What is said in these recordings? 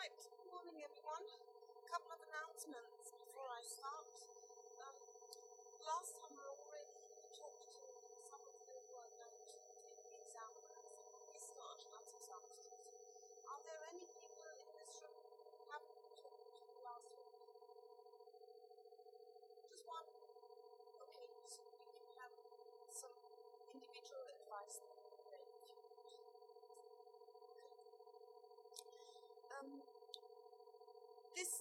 Right, good morning everyone. A couple of announcements before I start. Um, last time I already talked to some of you who are going to take the exam as Istart as examiners. Are there any people in this room who haven't been talking to you last week? Just one? Okay, so you can have some individual advice then if you want. Okay. Um, this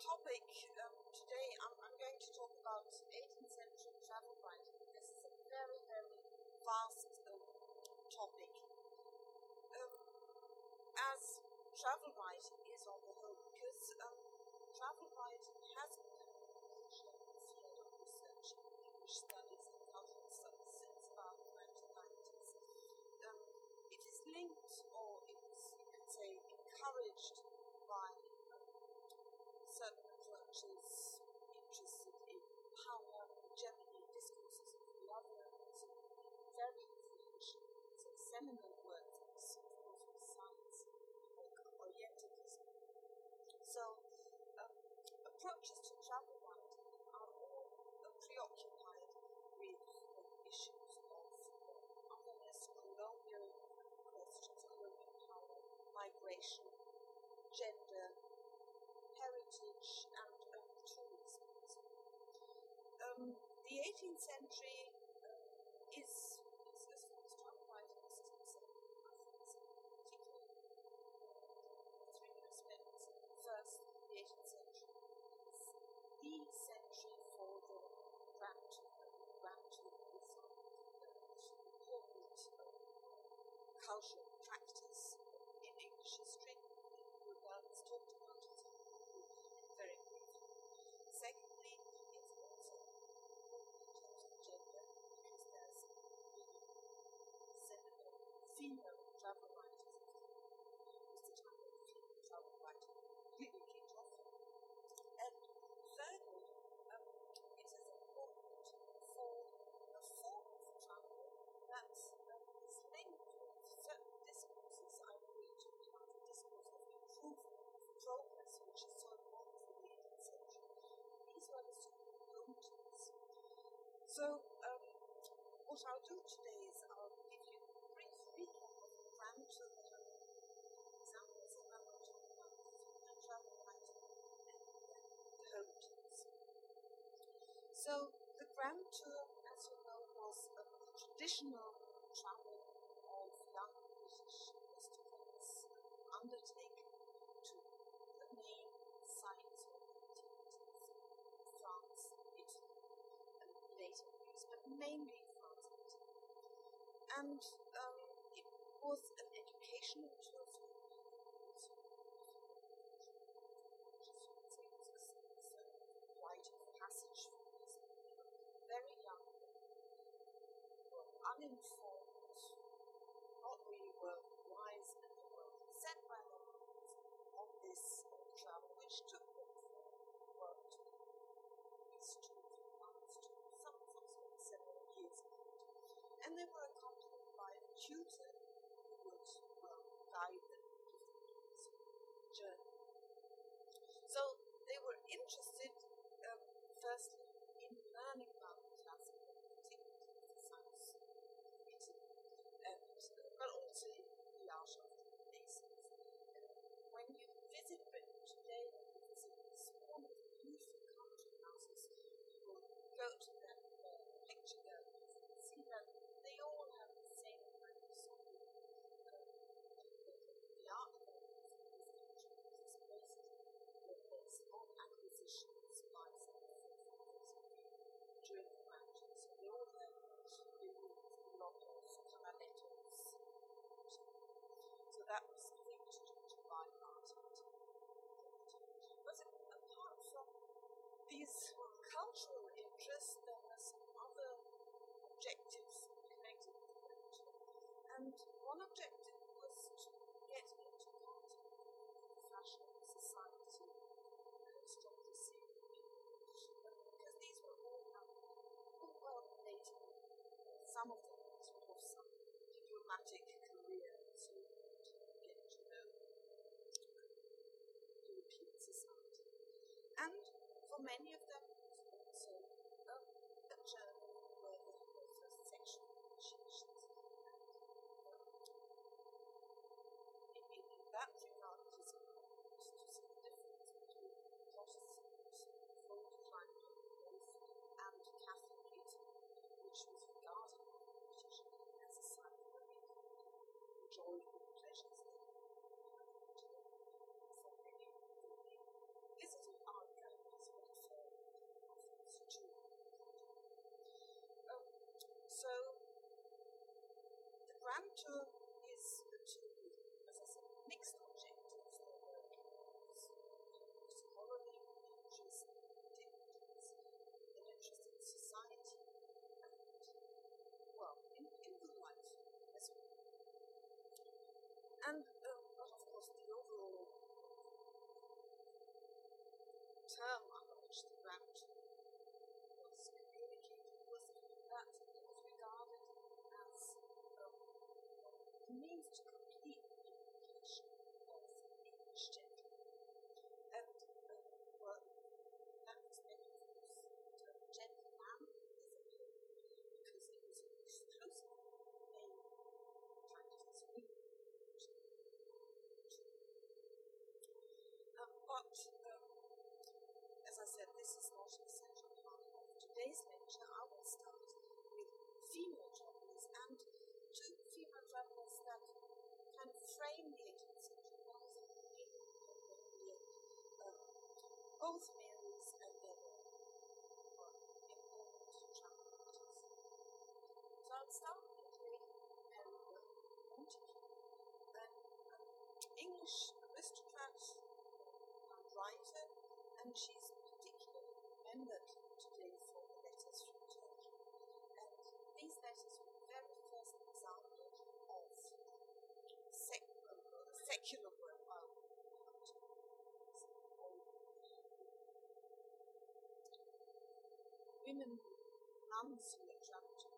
topic um, today, I'm, I'm going to talk about 18th century travel writing. This is a very, very vast um, topic. Um, as travel writing is on the whole, because um, travel writing has become a major field of research in English studies and cultural studies since about the 1990s. Um, it is linked, or it's, you could say, encouraged by um, certain approaches interested in power, hegemony, discourses of the other, and so very influential, so seminal works of social science or Orientalism. So, um, approaches to travel writing are all preoccupied with issues of otherness, colonial questions, colonial power, migration, gender, heritage, and um, tourism. Um, the 18th century uh, is, is as far as travel writing is concerned, I think it's particularly three aspects. First, the 18th century is the century for the grand grand tourism, important cultural practice in English history. Rupert's talked about it very briefly. Secondly, it's also important in terms of gender because there's really seminal female travel writers was the time of female travel writing really kicked off. And thirdly, um, it is important for a form of travel that um, is linked with certain discourses. I already talked about the discourse of improvement, of progress, which is so important for the 18th century. These were the so-called motives. So, um, what I'll do today is I'll give you a brief recap of I examples, and then we'll talk about the travel writing and the motives. So, the Grand Tour, as you know, was a traditional travel of young British aristocrats undertaken to the main sites of activities France, Italy, and later Greece, but mainly France and um, it was an educational tour for rite of passage for these very young. Were uninformed, not really well wise, and were sent by their parents on this travel, which took them from work to Greece to France to some some several years apart. And they were accompanied by a tutor who would guide them journey. So they were interested, um, firstly, in learning about classical antiquity, the science of Italy, and, uh, but also in the art of the Renaissance. And when you visit Britain today, and you visit small, beautiful country houses, you will go to them, uh, picture galleries, and see that they all have the same kind of something. Uh, the art galleries in these country houses basically based on acquisitions by some of the forefathers during the mountains. So they all have a So that was linked to. But apart from these cultural interests, there some other objectives connected with it. And one objective dramatic career to get to European society. And for many of time said this is not an essential part of today's lecture. I will start with female travelers and two female travelers that can frame the 18th century ones um, both Marys and Bella were important travelers. So I'll start with Lady Mary Montagu, an English aristocrat and writer, and she's making them worthwhile. Women, moms the are trapped the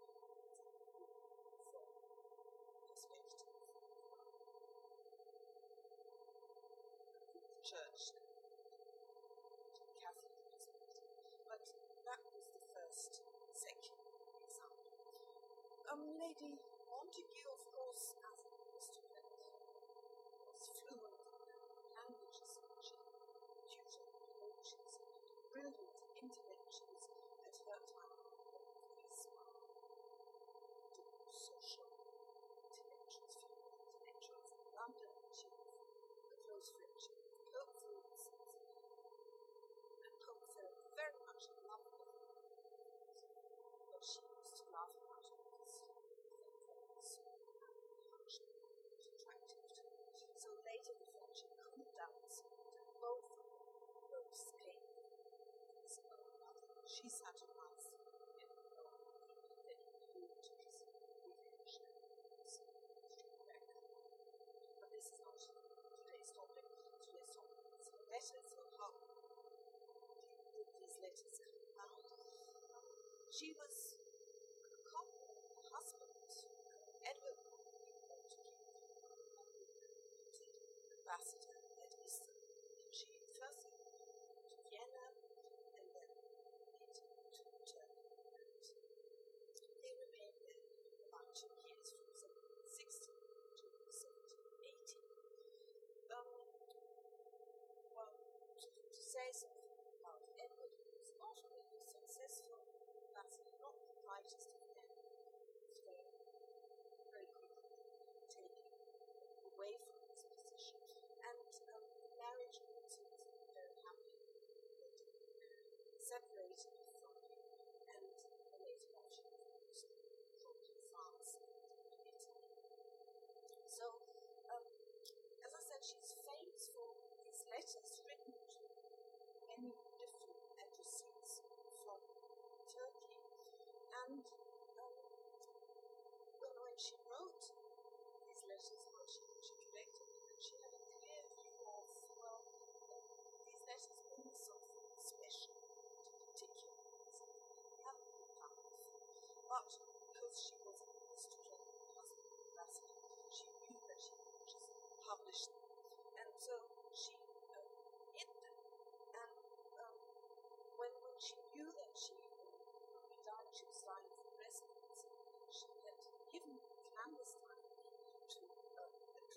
Church, Catholic perspective. But that was the first second example. Um, lady, want to give She was a cop, a husband, Edward Portland, ambassador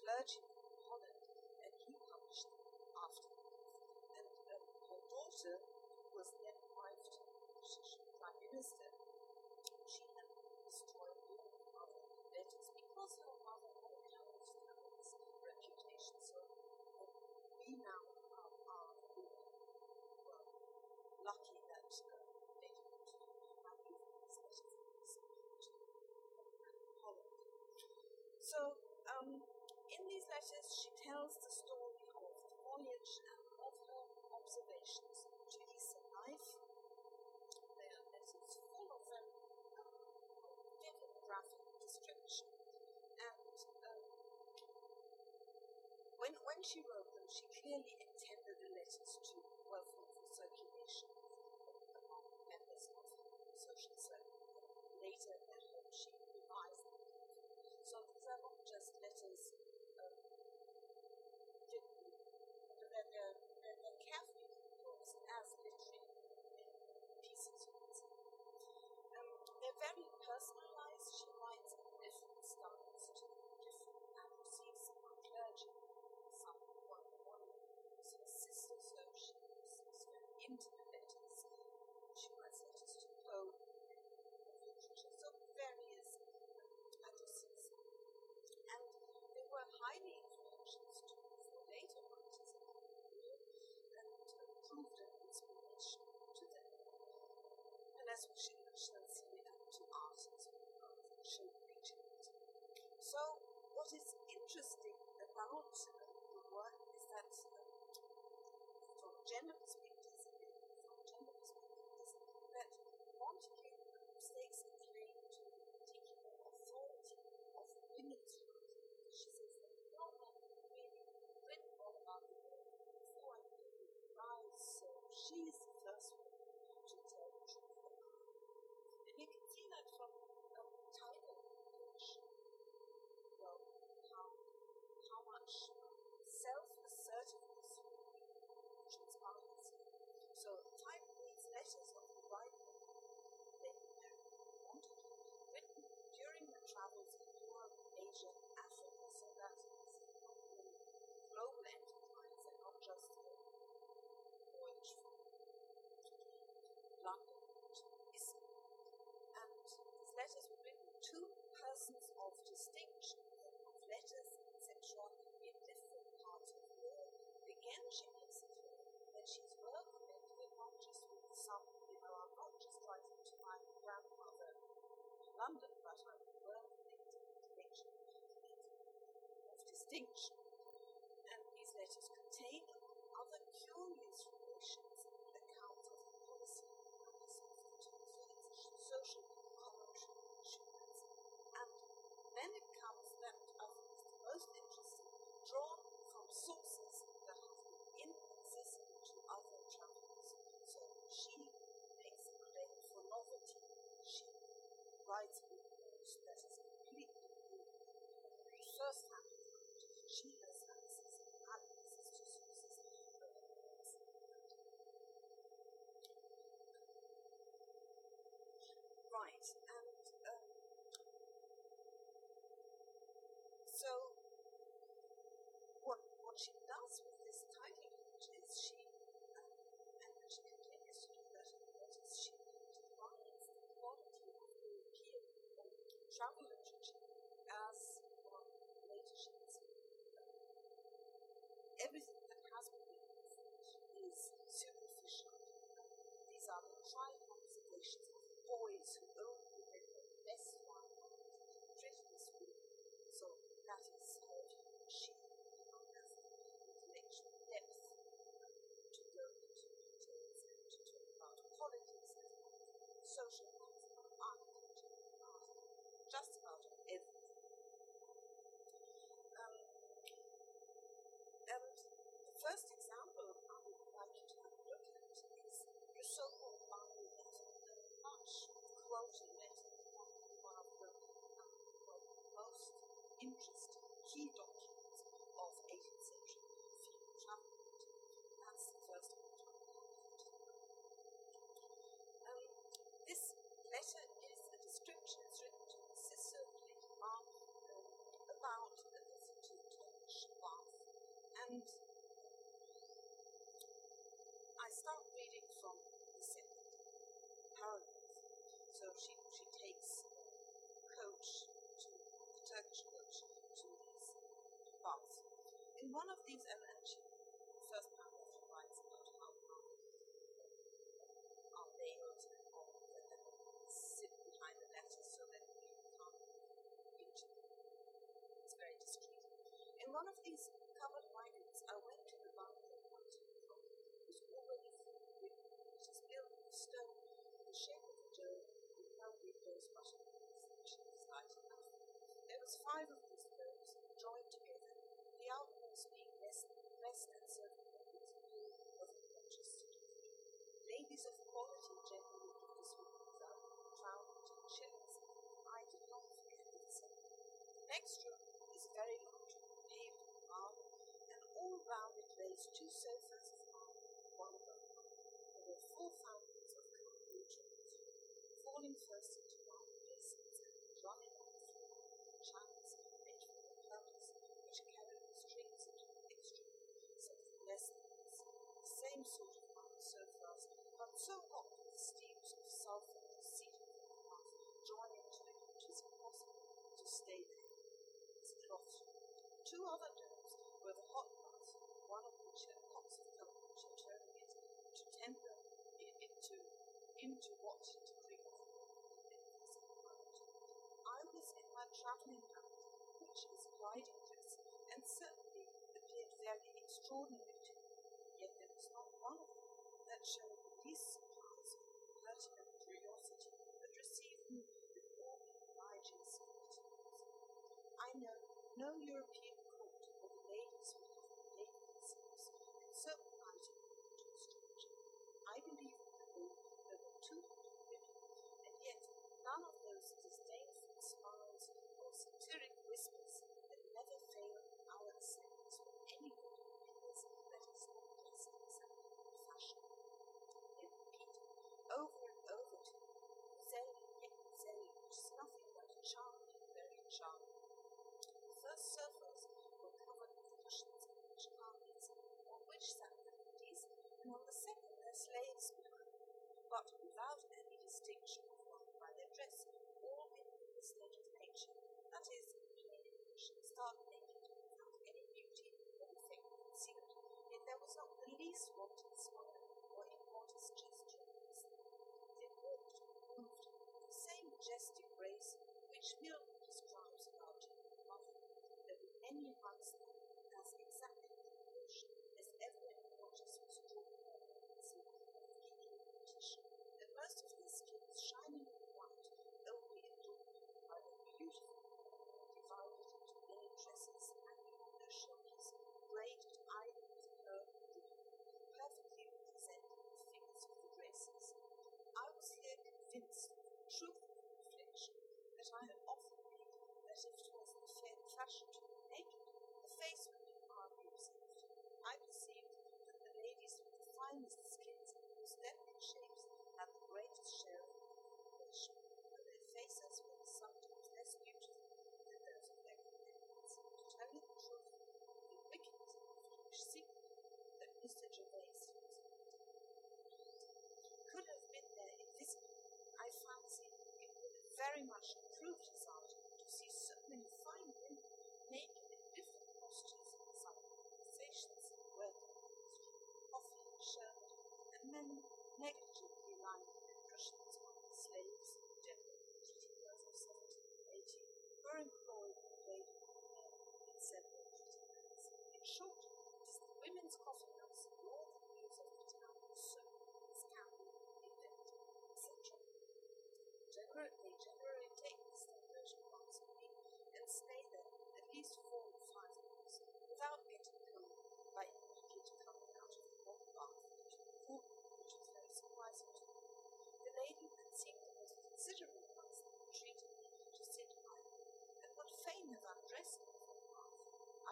clergyman in Holland, and he published them after. And um, her daughter was then wife to the British Prime Minister. She had destroyed all the other letters because her mother had held this reputation. So um, we now are, are well, lucky that uh, they didn't have these letters to Holland. So, um, in these letters, she tells the story of the voyage and of her observations to Eastern life. They are letters full of very um, vivid graphic description. And um, when, when she wrote them, she clearly intended the letters to welcome for circulation among members of her social circle. Later at home, she revised them. So these are not just letters um, written, they're, they're, they're, they're carefully composed as literary pieces. Um, very personalized. She writes in different styles to different receives some are clergy, some one one is her sister, so she receives very intimate letters. She writes letters to Poe literature, so various addresses. And they were highly influential to for later writers in her period and proved an inspiration to them. And as we shall, shall see, and to artists who show preaching it. So, what is interesting about the work is that from gender perspectives, from gender perspectives, that Montaigne stakes a claim to the particular authority of women's writing. She says that no man really written all about the world before and rise, so she's the first one to tell the truth about it. And you can see that from um, title, which, well, how, how much self-assertiveness transpires. So the title reads Letters of the Right Lady Mary Montagu, written during her travels in Europe, Asia, and Africa, so that is a global enterprise and not just a voyage from London to Issy. And these letters written to persons of distinction, of letters, and etc., in different parts of the world. Again, she makes it clear that she's well connected not just with some, you know, I'm not just writing to my grandmother in London, but I'm well connected with connection of distinction. And these letters contain, among other curious relations, accounts of the policy and practice of the two. So it's a social commentary insurance. And then it comes that I think is the most interesting, drawn from sources that have been inaccessible to other travelers. So she makes a claim for novelty. She writes a report that is completely new, first hand account. She has access, access to sources. Right, and um, so what what she does with this title page is she um, and she continues to do that in letters, she defines the quality of European um, travel literature as well, later she will say everything that has been written is superficial. These are the tried of boys who only the best one prejudice with. So that is how she has the intellectual depth to go into details and to talk about politics and social things, about architecture, art, just about everything. Um, and the first example I would like you to have a look at is the so-called Bible letter, a much quoted letter, one of the um, well, most interesting key documents of 18th century female travel. That's the first one. Um, this letter is a description, written to of Lady Mark um, about the visit to Tonga And I start reading from the second paragraph. So she, she takes coach to the Turkish one of these, and, the first paragraph she writes about how nails and all that sit behind the letters so that can't reach them. It's very discreet. In one of these covered wagons, I went to the one time from it was already full women. It is built of stone in the shape of a dome with windows but a which is light enough. There was five of together, outmost being west, west and blue of the purchased Ladies of quality generally give this woman without crown and shillings. I did not forget it so. The next room is very large, paved with marble, and all round it raised two sofas of marble, one above one. There were four fountains of cold water, falling first into marble basins and then running on the floor into channels made for the purpose, which carried the strings into the extreme, so that less than this, the same sort of marble sofas, but so hot with steams of sulphur and cedar from the mouth, drawn into it, which is impossible to stay there. It's cloth. Two other domes were the hot baths, one of which had pots of cold water turning it to temper it into into what degree of I was in my travelling habit, which is riding dress, and certainly appeared very extraordinary to me, yet there was not one of them that showed the least surprise, pertinent curiosity, but received me with all the obliging. I know no European court where the ladies would have behaved themselves in so inviting to a stranger. I believe in the law there were two hundred women, and yet none of those disdainful smiles or satiric whispers that never fail in our assemblies when anybody appears that is not dressed exactly in fashion. They repeat over and over to me, Zeli, yet Zeli, which is nothing but charming, very charming. The first sofas were covered with cushions and rich carpets, on which sat the ladies, and on the second their slaves but without any distinction of one by their dress, all in the state of nature, that is, stark naked, without any beauty or effect concealed, yet there was not the least wanton smile or immodest gesture. They walked, moved, the same majestic grace which Milton describes about body, though in any amongst them as exactly in proportion as ever an immodest was drawn it's like of kicking competition, and most of their skins shining with white, only adorned by the beautiful divided into many tresses hanging on their shoulders, braided either with pearl or ribbon, perfectly representing the figures of the graces. I was here convinced of the truth of the reflection that I had often made that if it was the fair fashion to be naked, the face would be hardly. I perceived that the ladies with the finest skins most delicate shapes had the greatest share of population, and their faces were sometimes less beautiful than those of their companions. To tell you the truth, the wicked foolish secret that Mr. Gervais could have been there invisibly, I fancy it would have very much improved his art to see so many fine women naked in different postures, some conversations, working in the street, coffee and sherbet, and men negligently lying on their cushions the slaves,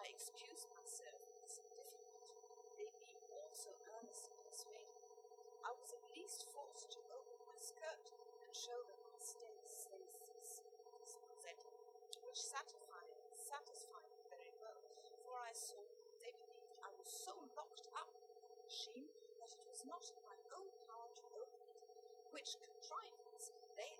I excuse myself is difficult, they being also earnestly persuaded. I was at least forced to open my skirt and show them my stained rosetta, which satisfied, satisfied me very well, for I saw they believed I was so locked up in the machine that it was not in my own power to open it, which contrivance they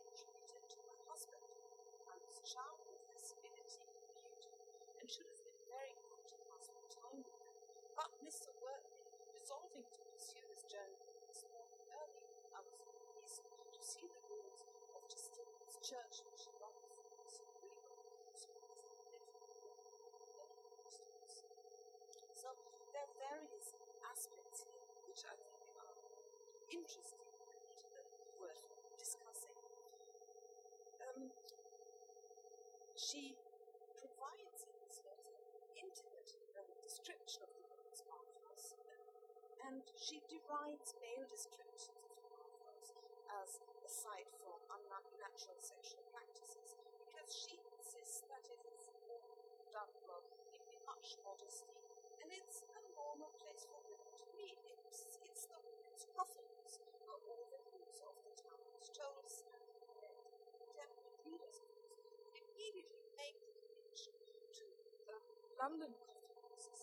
church, so there are various aspects here which I think are interesting and worth discussing. Um, she provides in this letter an intimate uh, description of the woman's bathhouse, and she derides male descriptions of the bathhouse as a site for unnatural sexual practices because she insists that it is done well in much modesty and it's a normal place for women to meet. It's, it's the women's coffins are all the news of the town told and readers would immediately make the connection to the London coffin.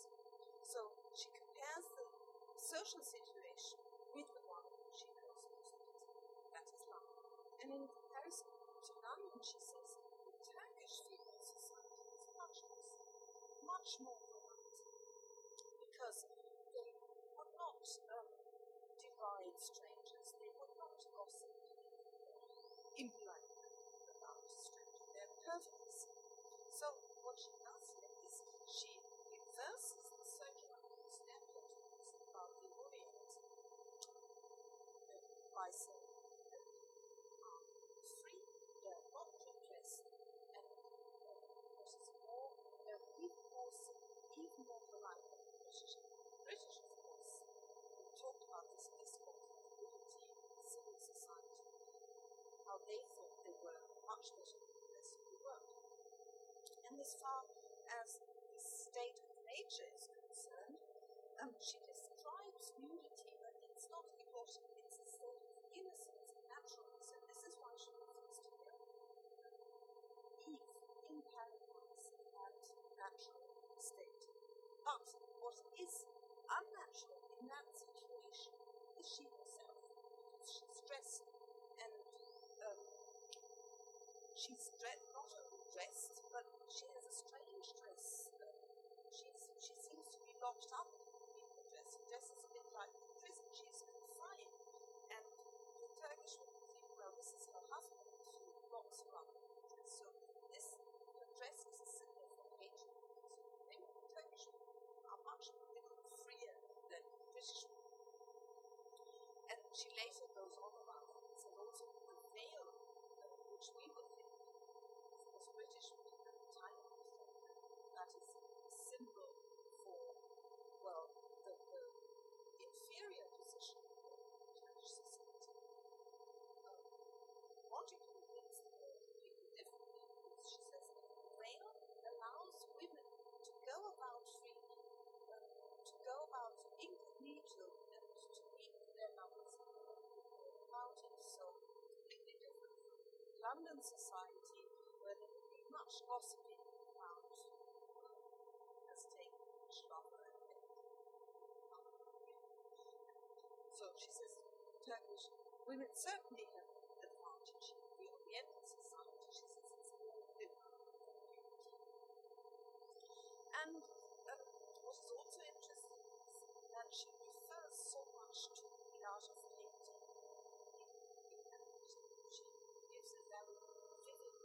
So she compares the social situation with the one she goes to that is London. And in comparison to London, she says the Turkish female society is much more much more because they would not um, deride strangers, they would not gossip impolitely about strangers. They're perfectly civil. So what she does here is she reverses the circular stereotypes about the Orient by saying that are free, they're not repressed, and uh, what is more, they're even more, even more polite British. British, of course, we talked about this discourse of liberty in civil society, how they thought they were much better than the rest of the world. And as far as the state of nature is concerned, um, she describes nudity, but it's not erotic, it's a state of innocence and naturalness, and this is why she refers to Eve in paradise and natural state. But what is unnatural in that situation is she herself, because she's dressed and um, she's not only dressed, but she has a strange dress. She's, she seems to be locked up in the dress. Her dress is a bit like the prison. She's confined. And the Turkish women think, well, this is her husband who locks her up in the dress. So this, her dress is a symbol for hatred. So maybe the Turkish women are much freer than British women. And she later goes on about this, and also the veil, uh, which we would think, of course, British women at the time that is a symbol for, well, the, the inferior position of Turkish society. Um, logically, it's completely differently because she says the veil allows women to go about freely to go about incognito and to meet their lovers about it. So completely different from London society, where there would be much gossiping about has taken lover and So she says Turkish women certainly have an advantage. The Oriental society, she says, it's all different. And um, what is also interesting is that she refers so much to the art of painting. She gives a very vivid,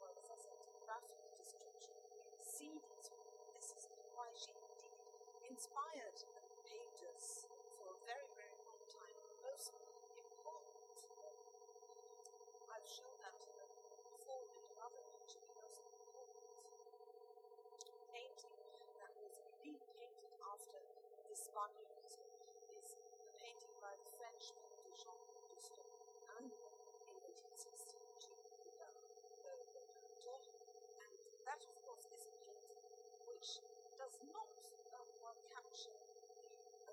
well, as I said, graphic description. We see these This is why she indeed inspired painters for a very, very long time. The most important, I've shown that before in another picture, the important painting that was indeed painted after the Spaniardism is the painting by the French painter Jean Auguste Angoulême in 1862 done and that of course is a painting which does not uh, well capture the uh,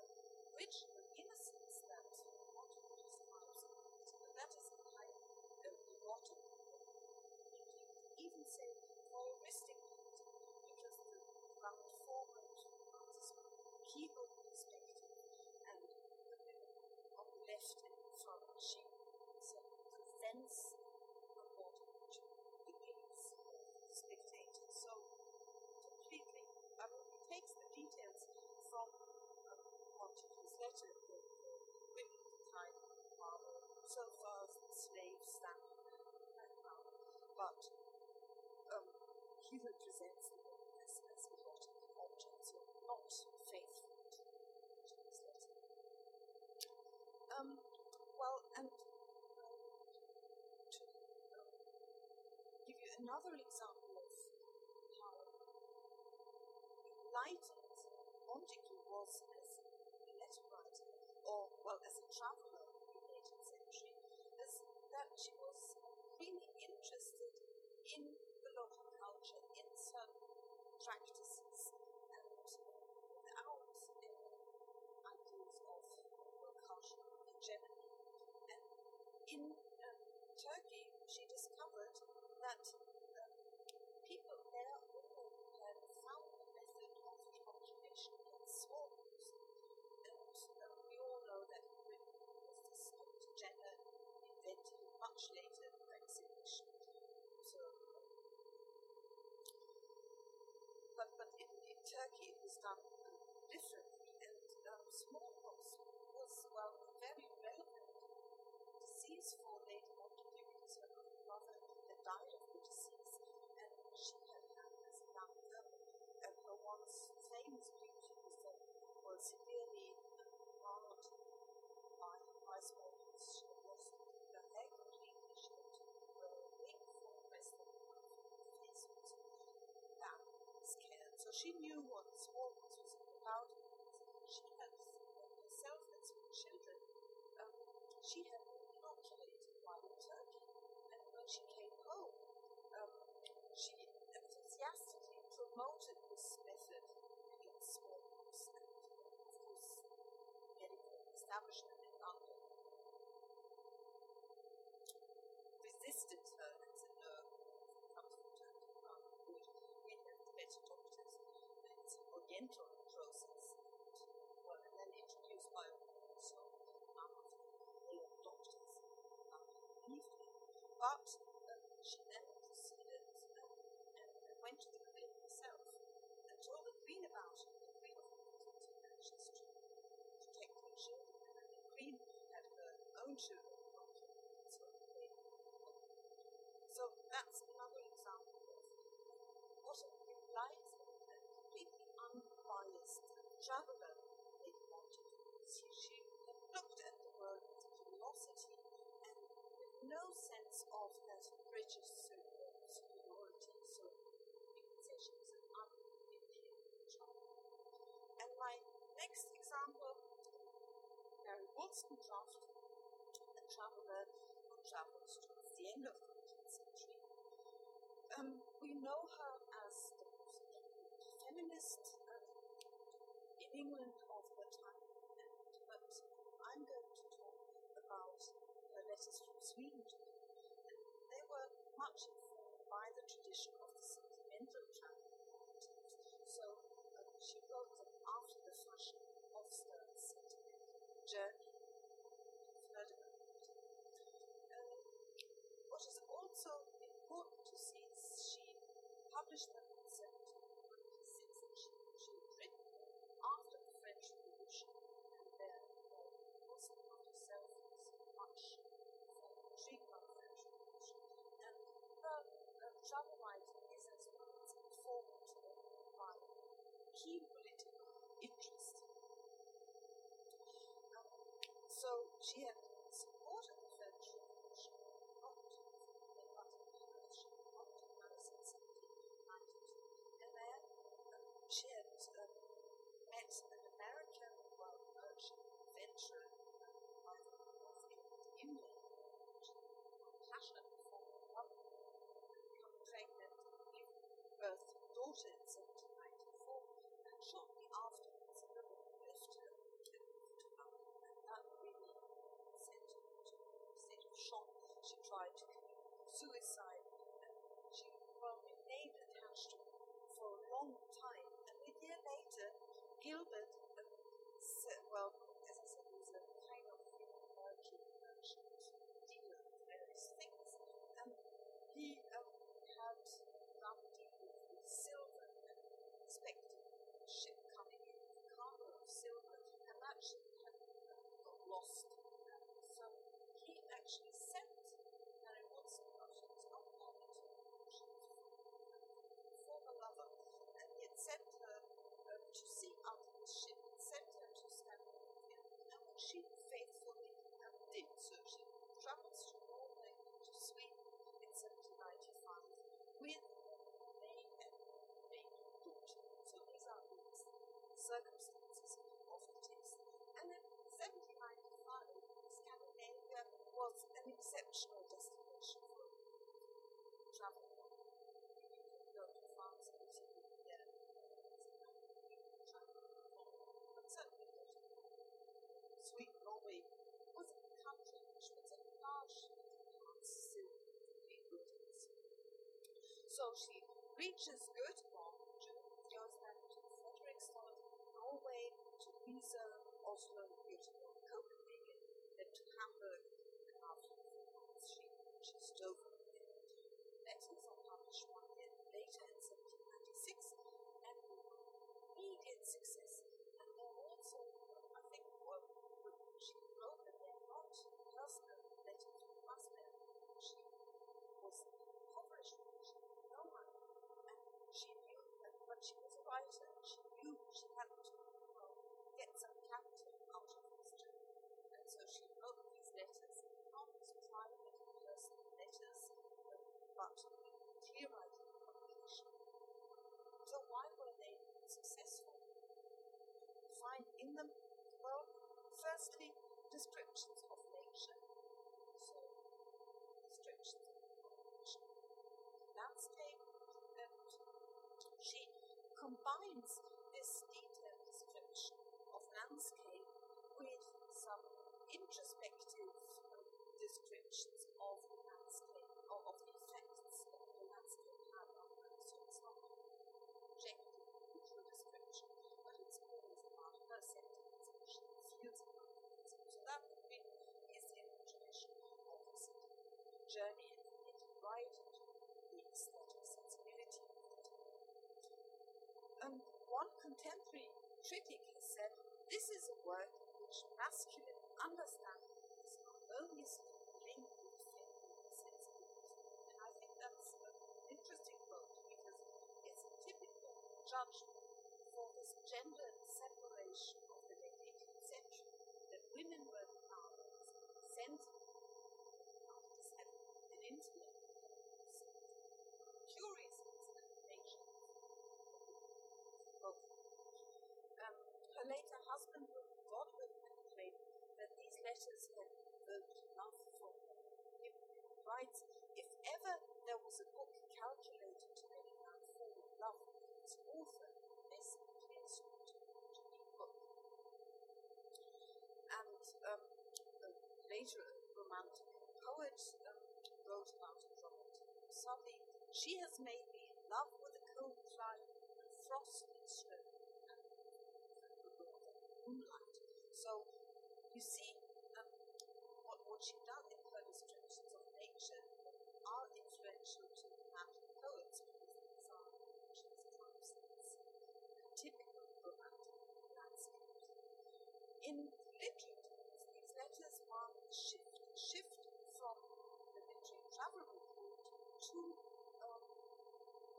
original innocence that Montagu describes but that is a kind of erotic even say voyeuristic because the ground forward passes from people perspective and the women on the left and front she but um, he represents universe as erotic objects, so not faithful to his letter. Um, well, and uh, to um, give you another example of how enlightened Montagu was as a letter writer, or, well, as a traveller in the 18th century, is that she was interested in the local culture, in certain practices, and without any ideas of local culture in general. And in um, Turkey, she discovered that um, people there all had found a method of inoculation against smallpox. And uh, we all know that in this Dr. Jenner invented much later vaccination. So, but but in, in Turkey was done differently, and um, smallpox was well very relevant disease for Lady Montagu because her mother had died of the disease, and she had had as a young girl, and her once famous beauty was then was severely marred by by smallpox. She had lost her hair completely. She had uh, wing for the rest of her life. Her face was down, scared. So she knew what smallpox was about. She had herself and some children. Um, she had inoculated in Turkey, and when she came home, um, she enthusiastically promoted this method against smallpox, and of course, medical establishment in London resisted her and said, no, comes from Turkey, rather good. We have better doctors. Oriental process. And then introduced by the male doctors um, believed in. But uh, she then proceeded um, and went to the Queen herself and told the Queen about it. The Queen, of course, was anxious to protect her children, and the Queen had her own children so so that's another example of what a relies on a completely traveller they wanted. She, she looked at the world with curiosity and with no sense of that British superiority. So you could say she was an unimpaired traveller. And my next example, Mary Wollstonecraft, a traveller who travelled towards the end of the 19th century. Um, we know her as the most feminist in England of her time, but I'm going to talk about her letters from Sweden to me. And they were much informed by the tradition of the sentimental narrative. So um, she wrote them after the fashion of Sterne's sentimental journey. Um, what is also important to see is she published them in 1796 and she, she was written after the French Revolution and then uh, Wollstonecraft herself was much intrigued by the French Revolution and her uh, travel as informed uh, by key political interest. Um, so she had supported the French Revolution not formally but because she belonged to Paris in 1792. And there um, she had um, met an American, well, merchant adventurer um, by the name of Edward Imlay. She was passionate for love and become pregnant and give birth to daughter in 1794. And shortly afterwards, little left her and moved to London. And that really sent her into a state of shock. She tried to commit suicide. And she remained attached to him for a long time. And a year later, Gilbert, ship coming in, the cargo of silver, and that ship had got lost. So he actually sent Mary Watson, was not married to him, she was a former lover, and he had sent her uh, to see after his ship, and sent her to Stanford, and when she circumstances of the test. And then 1795, Scandinavia was an exceptional destination for travel. You could go to France and see there. Uh, but certainly go to Sweden, Norway was a country which was a large So she reaches Göteborg Riesa, Oslo, Göteborg, Copenhagen, then to Hamburg, and after four months she reaches Dover. Letters are published one year later in 1796 and immediate success. And they're also, I think, well, she wrote that they're not personal letters from husband. She was impoverished, she had no money, and she knew that when she was a writer, she knew she had to well, get some capital out of this job. And so she wrote these letters, not as private personal letters, but clear writing publication. So why were they successful? Find in them, well, firstly, descriptions of nature. So, descriptions of nature. Landscape, and she combines this detailed description of landscape with some introspective uh, descriptions of the landscape, or of the effects that the landscape had on her. So it's not objective, neutral description, but it's always about her sentiments and she feels about it. So that bit is in the tradition of the journey and getting right into the aesthetic sensibility of the time. Um, one contemporary critic has said this is a work which masculine understanding is harmoniously linked with feminine sensibility. And I think that's an interesting quote because it's a typical judgment for this gender separation of the late 18th century that women were the powers, sensitive, artists had an intellect, curious examination of um, her later husband, Godwin, had claimed that these letters had evoked her. He writes, if ever there was a book calculated to make man fall in love with its author, this appears to be book. And um, later romantic poet um, wrote about it, Robert Southey. She has made me in love with a cold climate, frost and snow, and the moonlight. So you see she done in her descriptions of nature are influential to romantic poets because these are she's concepts, typical romantic landscapes. In literature, these letters mark the shift, shift from the literary travel report to, um,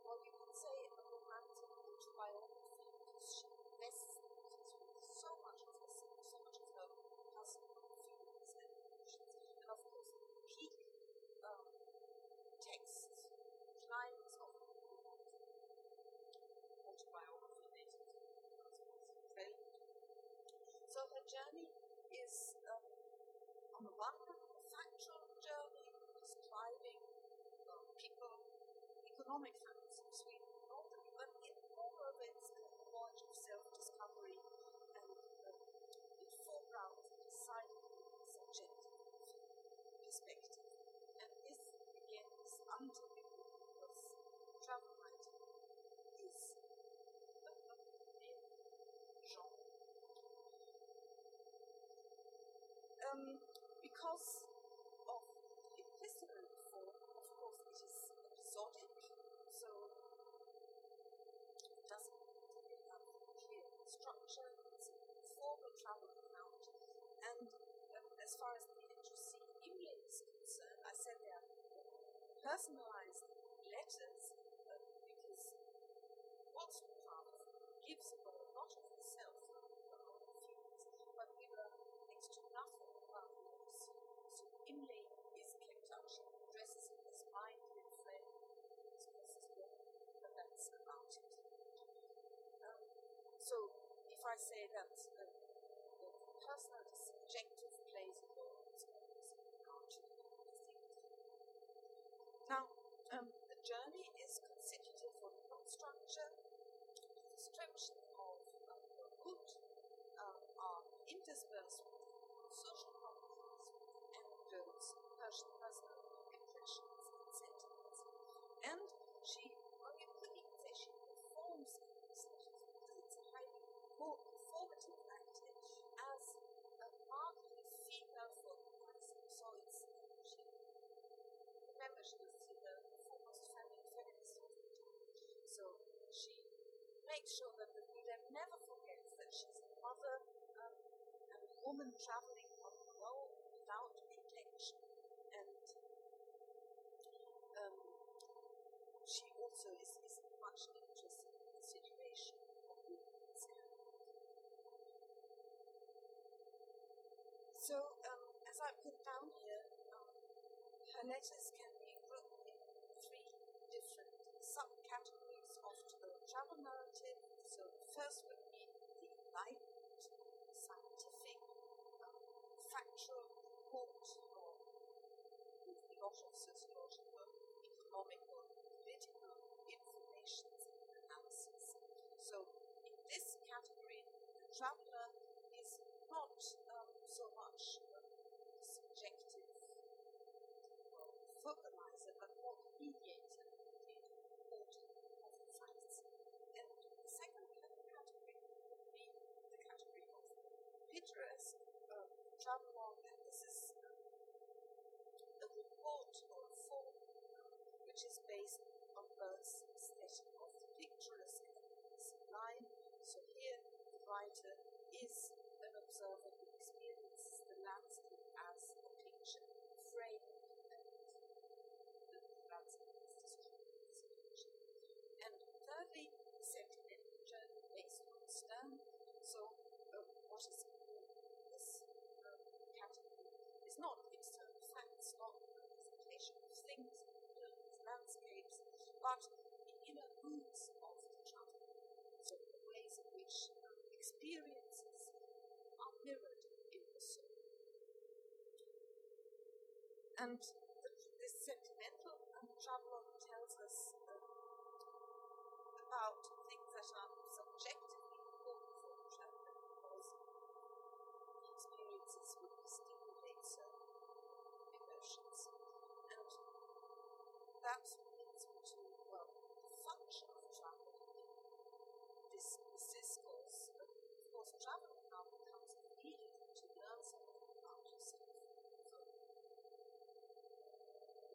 well, you could say a romantic autobiography because she invests the letters with so much of herself, so much of her personal feelings and emotions. And of course, the peak um, texts, climbs of autobiography letters, so her journey is, um, on the one hand, a factual journey describing uh, people, economic facts of Sweden and Norway, but in all of its a voyage of self-discovery and um, it foregrounds a decidedly subjective perspective. And this, again, is untypical because travel writing is a, a genre. Um, because of the form, of course, it is episodic, so it doesn't really have clear structure. It's a formal travel account, and um, as far as the literacy Imlay is concerned, I said they are personalized letters um, because Wollstonecraft gives away a lot of if I say that um, the, the personal, the subjective plays a role in Now, um, the journey is constituted for the structure, the description of um, the good um, are interspersed with social problems and those personal makes sure that the reader never forgets that she's a mother um, and a woman traveling on her own without protection. And um, she also is, is much interested in the situation of women So, um, as I put down here, um, her letters can be grouped in three different subcategories the travel narrative. So, the first would be the enlightened, scientific, um, factual report or with a lot of sociological, economical, political information analysis. So, in this category, the traveler is not um, so much um, subjective well, focalizer, but more mediator of the facts. And the second category would be the category of picturesque and this is a report or a form which is based on both aesthetic of the picturesque and sublime. So here the writer is an observer who experiences the landscape as a picture frame and the landscape is described as a picture. And thirdly, the sentimental journey based on Sterne. So uh, what is in this um, category is not external facts, not representation of things, buildings, landscapes, but the inner roots of the traveler. So the ways in which experiences are mirrored in the soul. And this sentimental travelogue tells us about things that are subjectively important for the traveler because the experiences would stimulate certain emotions. And that leads me to, well, the function of travel in this, this discourse. Of course, travel now becomes a medium to learn something about yourself. So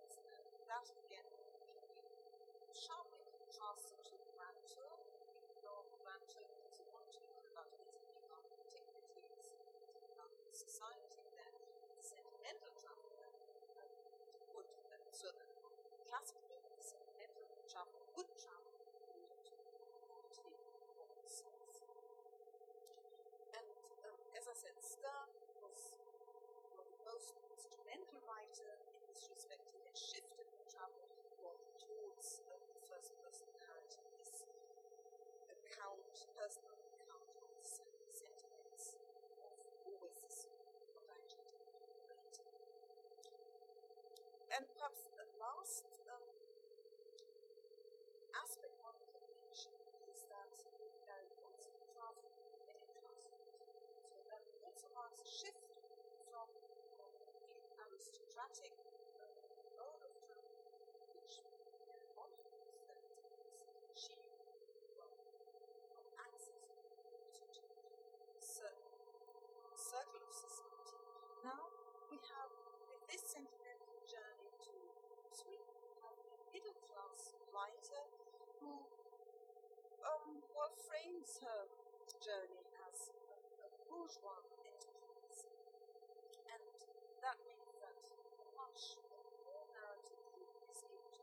it's, uh, that again can be sharply contrasted to Grand Tour. Your Grand Tour because you want to learn about Italy, about antiquities, about society there. The sentimental traveler um, would, uh, so the classical the sentimental traveler would travel in order to quality of himself. And um, as Sterne was well, the most instrumental writer in this respect. He had shifted the travel well, towards the first person narrative, this account, personal account of the sentiments of always this didactic narrator. And perhaps the last um, aspect one can mention is that Gary wants to travel in transport. So that also marks a shift from the aristocratic uh, mode of travel, which confidence that she well, access to certain circle of society. Now we have, with this sentimental journey to Sweden, we have a middle class writer who um, well, frames her journey as a, a bourgeois that means that much more narrative is able to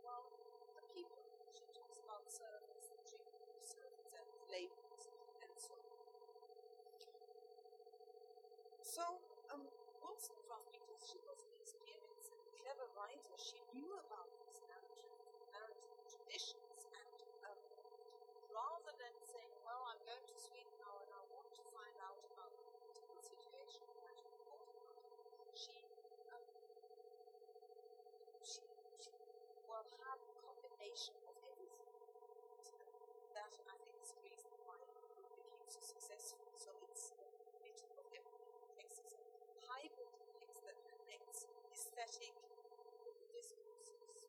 while the people, she talks about servants, the treatment of servants and labels, and so on. So, um, Wollstonecraft, because she was an experienced and clever writer, she knew about these narrative, narrative traditions, and um, rather than saying, well, I'm going to Sweden now and I want to find out about the political situation in she, um, she, she will have a combination of everything. That, I think, is the reason why it became so successful. So it's a bit of everything. Is a hybrid text that connects aesthetic discourses,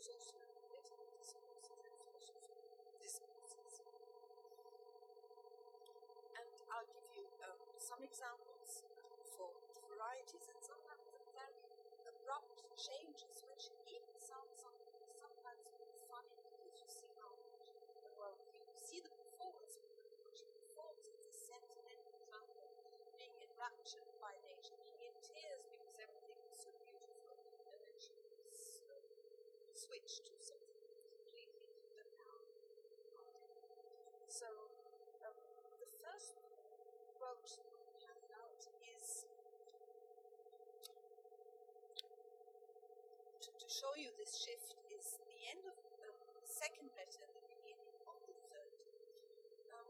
social and political discourses, and philosophical discourses. And I'll give you um, some examples for varieties and sometimes very abrupt changes, which reflection of nature, being in tears because everything was so beautiful, and then she so switched to something completely different now. So, um, the first quote handed out is to, to, show you this shift is the end of the second letter and the beginning of the third. Um,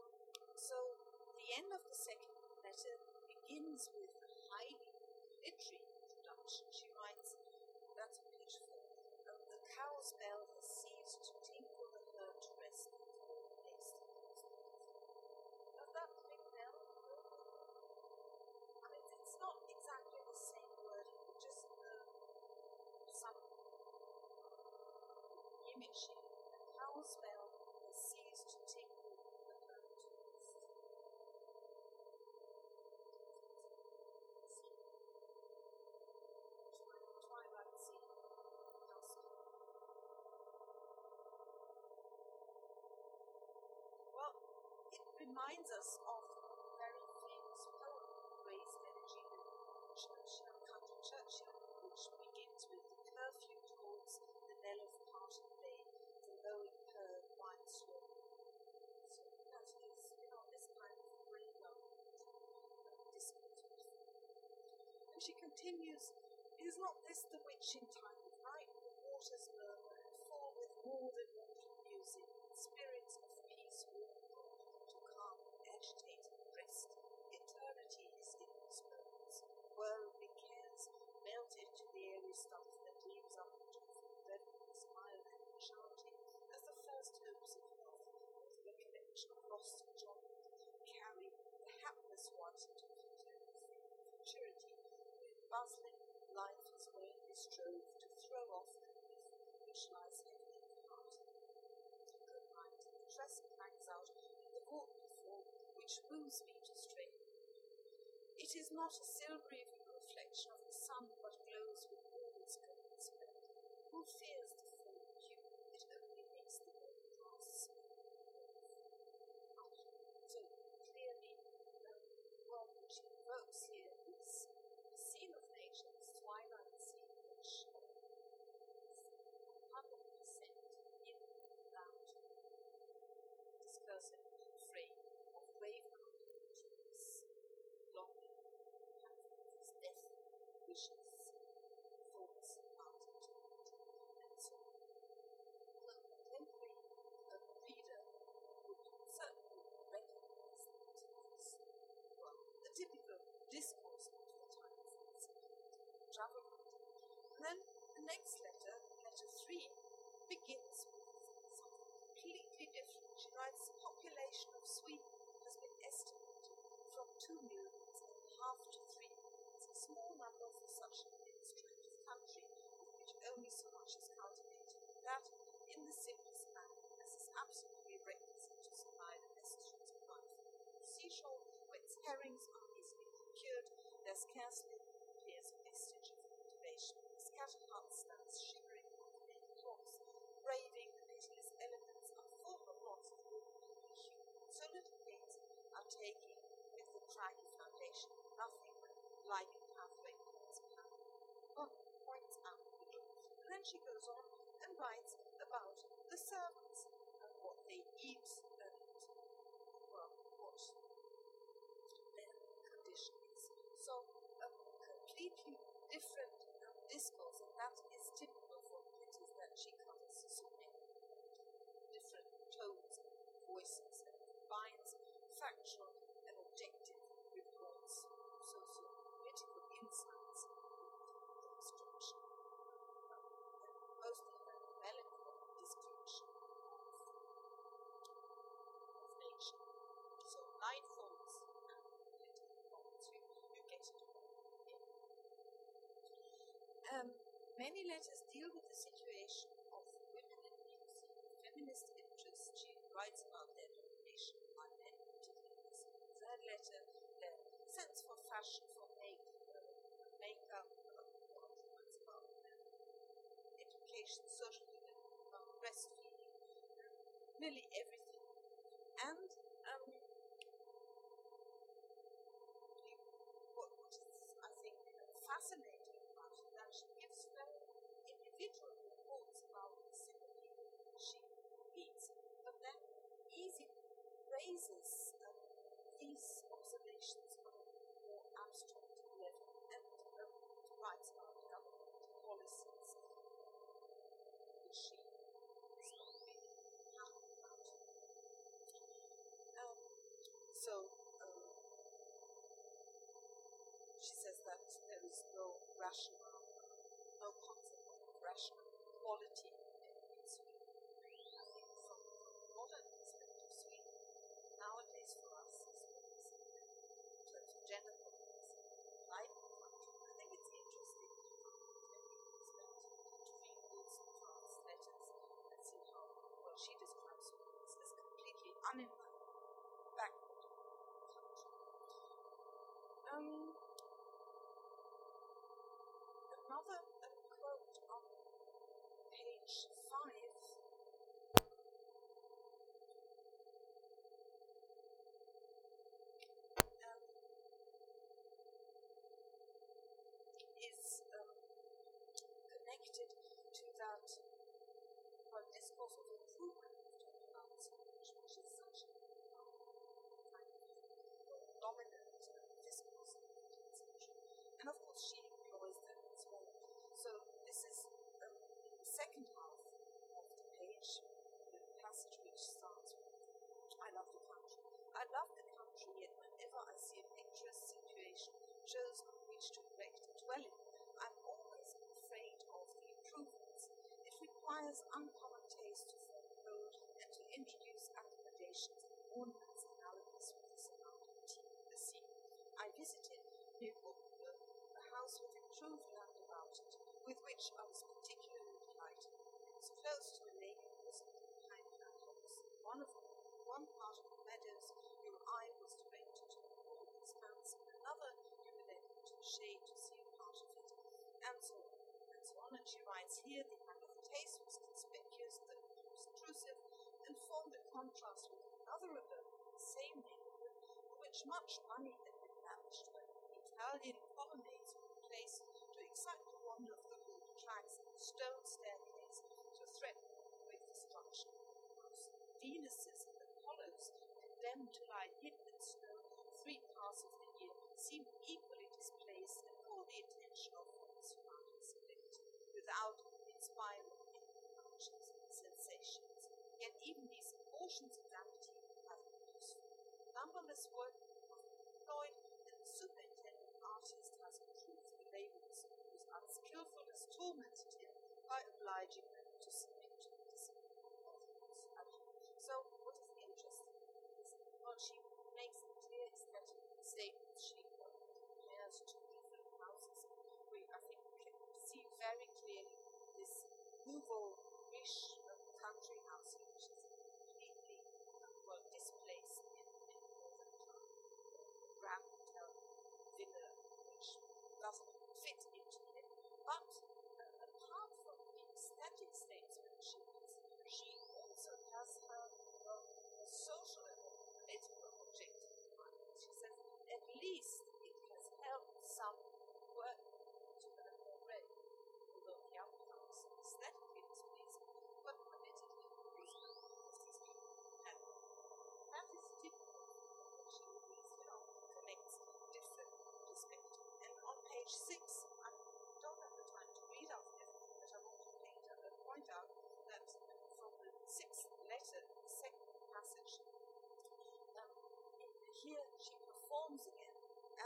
so, the end of the second letter begins with a highly literary introduction. She writes, that's page four. Um, the cow's bell has ceased to tinkle the herd to rest before the next Does that ring a bell? I mean, it's not exactly the same word, but just uh, some image here. The cow's bell has ceased to tinkle the herd to rest. Twilight Sea, dusk. Well, it reminds us of a very famous poem, Gray's Elegy the Churchyard, Country Churchyard, which begins with the curfew tolls the knell of parting day, the lowing purr winds slow. So that is, you know, this kind of really lovely discourse. And she continues, Is not this the witching time of night? The waters murmur and fall with more than mortal music, spirits of peace calm agitated breast. Eternity is in these moments, worldly cares melted to the airy stuff that leaves up to reverent smile and chanting, as the first hopes of love, of recollection of lost enjoyment, carry the hapless ones into futurity, with bustling life is vainly strove to throw off the grief which lies heavy in the heart. Good night, the tress hangs out in the courtly form woos me to stray. It is not a silvery reflection of the sun, but glows with all its golden splendor. Who fears the fallen hue? It only makes the golden grass So clearly, the world which he evokes here is the scene of nature, this twilight scene, which is 100% in that discursive frame of rave trees, longing, happiness, death, wishes, thoughts, art, and so on. The contemporary uh, reader would certainly recognize that as, well, the typical discourse of the times travel. And then the next letter, letter three, begins with something completely different. She writes, the population of Sweden has been estimated from two millions and a half to three small number for such an administrative country in which only so much is cultivated. That, in the simplest manner, as is absolutely requisite to supply the necessaries of life. The seashore, where its herrings are easily procured, there scarcely appears a vestige of cultivation. Scattered huts stand shivering on the naked rocks, braving the pitiless elements are full of lots of wood So little things are taking with the craggy foundation, nothing like a pathway towards plan. One points out the door, and then she goes on and writes about the servants and what they eat and well, what their condition is. So a completely different discourse, and that is typical for letters that she covers so many different tones and voices and combines factual and objective reports, socio-political insights, with demonstration. Um, and mostly a melancholy description of, of nature. So night falls and political problems. You, you get it all. Um, many letters deal with the situation of women and youth. Feminist interests, she writes about their domination by men, particularly in the third letter, their sense for fashion, for make, uh, makeup, uh, about um, education, social development, about breastfeeding, nearly everything. And um, what, what is, I think, fascinating about it, that she gives very individual reports about the um, these observations on a more abstract level and um, writes about government policies, which she is not really about. Um, so, um, she says that there is no rational, no concept of rational quality in Sweden. I think from modern perspective, Sweden nowadays for us is always in terms of gender politics, like country. I think it's interesting from a contemporary perspective to read Wollstonecraft's letters and see how well she describes Sweden as completely uninvited, backward country. Um, uh, quote on page five. Is um, connected to that well, discourse of improvement we've talked about so much, which is such a um, kind of dominant uh, discourse in the 19th century. And of course, she employs that as well. So this is um, in the second half of the page, the passage which starts with I love the country. I love the country, yet whenever I see a picturesque situation chosen on which to erect a dwelling, I'm always afraid of the improvements. It requires uncommon taste to form a road and to introduce accommodations and ornaments analogous with the surrounding the sea. I visited near Gothenburg a house with improved land about it, with which I was particularly delighted. It was close to a lake and was behind hills. One of them one part of the meadows your eye was directed to all expanse, and another you were to see a part of it, and so on, and so on. And she writes here the lack of taste was conspicuous, though obtrusive, and formed a contrast with another of in the same neighborhood, for which much money had been lavished when Italian colonnades were placed to excite the wonder of the rude tracks and stone staircase to threaten with destruction. Venuses and Apollos, condemned to lie hidden in snow three parts of the year, seemed displaced of one's surrounding spirit, without inspiring any conscious sensations. Yet even these emotions of vanity have been useful. Numberless have been employed, and the superintendent artist has improved the labourers whose unskilfulness tormented him by obliging them to submit to the discipline of so what is interesting is well she makes a clear aesthetic statement. She uh, compares two different houses. We I think can see very clearly this riche uh, country house which is completely uh, well displaced in, in northern France. The grand hotel villa which doesn't fit into it. But uh, apart from the aesthetic statement she she also has her um, social and political objective in mind. She says, at least it has helped some work to learn already, although the outcomes aesthetically displeasing, but politically reasonable because these people have that is typical of what she always, you know, connects different perspectives. And on page six, I don't have the time to read out everything, but I want to paint, uh, point out that from the sixth letter, the second passage, um, here she performs again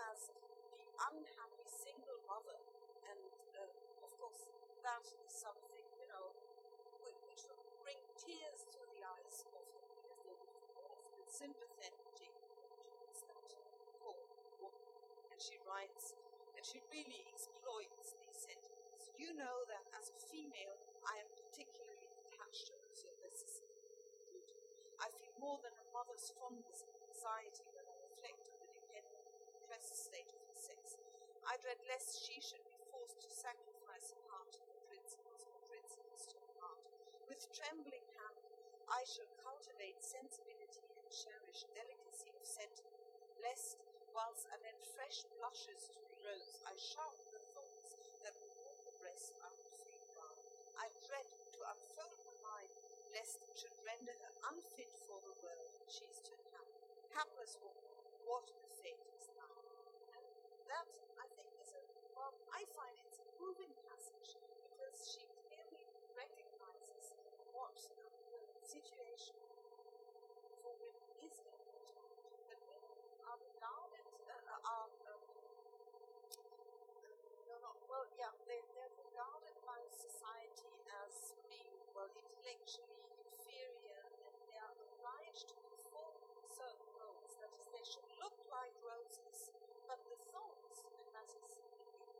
as the unhappy single mother, and uh, of course that is something you know which, will bring tears to the eyes of her readers. They will sympathetic towards that poor woman, and she writes, and she really exploits these sentiments. You know that as a female, I am particularly attached to her, so this is. I feel more than a mother's fondness and anxiety when I reflect on the dependent state of her sex. I dread lest she should be forced to sacrifice a part of her principles or principles to her heart. With trembling hand, I shall cultivate sensibility and cherish delicacy of sentiment, lest, whilst I lend fresh blushes to the rose, I sharpen the thoughts that will warm the breast I would fain guard. I dread to unfold her mind, lest it should render her unfit for the world she is to inhabit. hapless woman, what the fate that, I think, is a, well, I find it's a moving passage because she clearly recognizes what the situation for women is important. That women are regarded, uh, are, um, no, not, well, yeah, they, they're regarded by society as being, well, intellectually inferior and they are obliged to perform certain roles. That is, they should look like roses, but the thoughts, and that is the,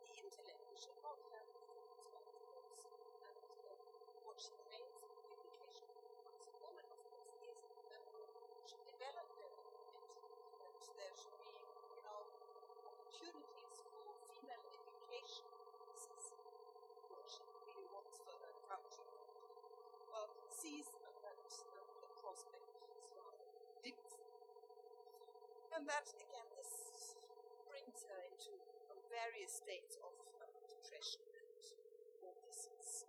the intellect, should not have the thoughts of roses. And uh, what she claims in the education as a woman, of course, is that should develop their that there should be, you know, opportunities for female education. This is what she really wants for her country. Well, sees that uh, the prospect is rather dim. And that, there should be, you know, opportunities for female education, which she really wants to attract. Well, sees that the cost benefits were things. And that again, this brings her into various states of uh, depression and all this is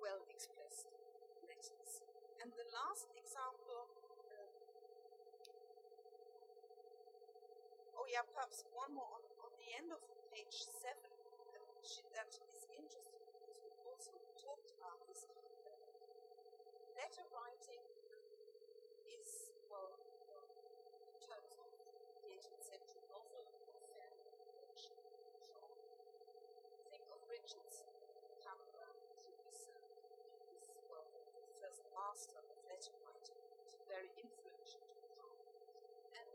well expressed letters. Example um, oh yeah, perhaps one more on, on the end of page seven. She, that is interesting because we also talked about this. Um, letter writing is well, in terms of the 18th century novel, fairly conventional. Think of Richardson's Pamela Clarissa, who is well the first master of letter writing, very influential. And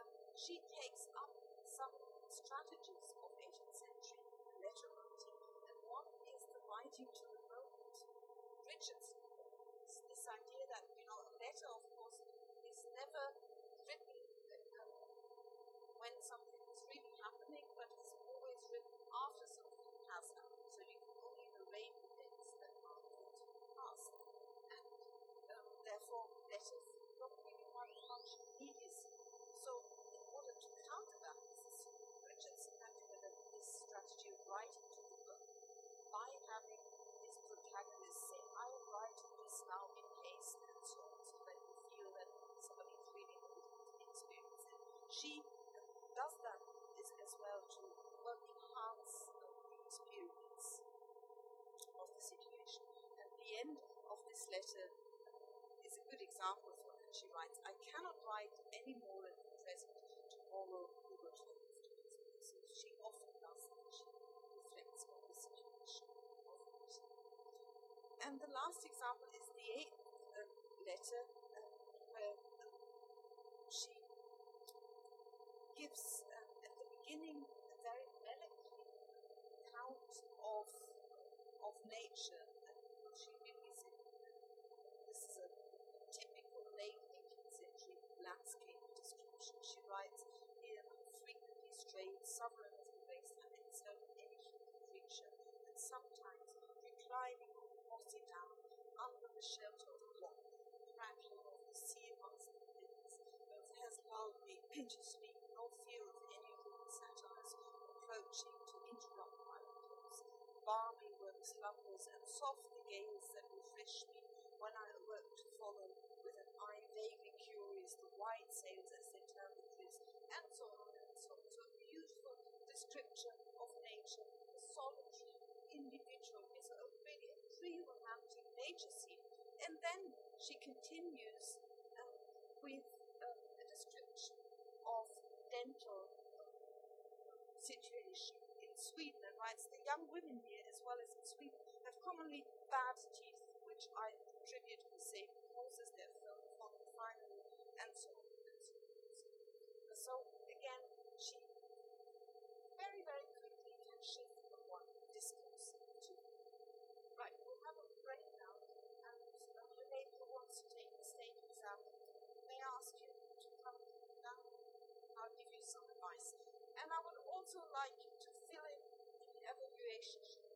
um, she takes up some strategies of 18th century letter writing, and one is the writing to the moment. Richardson's this idea that you know a letter, of course, is never written um, when something is really happening, but it's always written after something has happened. So you can only narrate events that are yet to pass, and um, don't really immediacy. So in order to counter that, Mrs. Richardson had developed this strategy of writing to the book by having his protagonist say, I am writing this now in haste and so on, so that you feel that somebody is reading it experience. And she does that as well to enhance uh, the experience of the situation. At the end of this letter example of what she writes. I cannot write any more at the present. Tomorrow we will talk afterwards. So she often does that. She reflects on the situation of it. And the last example is the eighth uh, letter, uh, where uh, she gives at the beginning a very melancholy account of of nature. And she really is this is a typical late 18th century landscape description. She writes, Here I frequently strayed sovereign of the waste and in certain any human creature, and sometimes reclining on the mossy down under the shelter of a rock, crackling of the sea amongst the winds, both has lulled me to sleep, no fear of any rude satyrs approaching to interrupt my repose. Balmy were the slumbers, and soft the gales that refreshed me when I awoke to follow with an eye vaguely curious the white sails as description of nature, the solitary individual is a really a pre-romantic nature scene. And then she continues um, with um, a description of dental situation in Sweden and writes the young women here, as well as in Sweden, have commonly bad teeth, which I attribute to the same causes their film finery and so on and so on. So again, she very, very quickly can shift from one discourse to right. We'll have a break now, and uh, Renee, who wants to take the state exam, may I ask you to come down. I'll give you some advice. And I would also like to fill in the evaluation sheets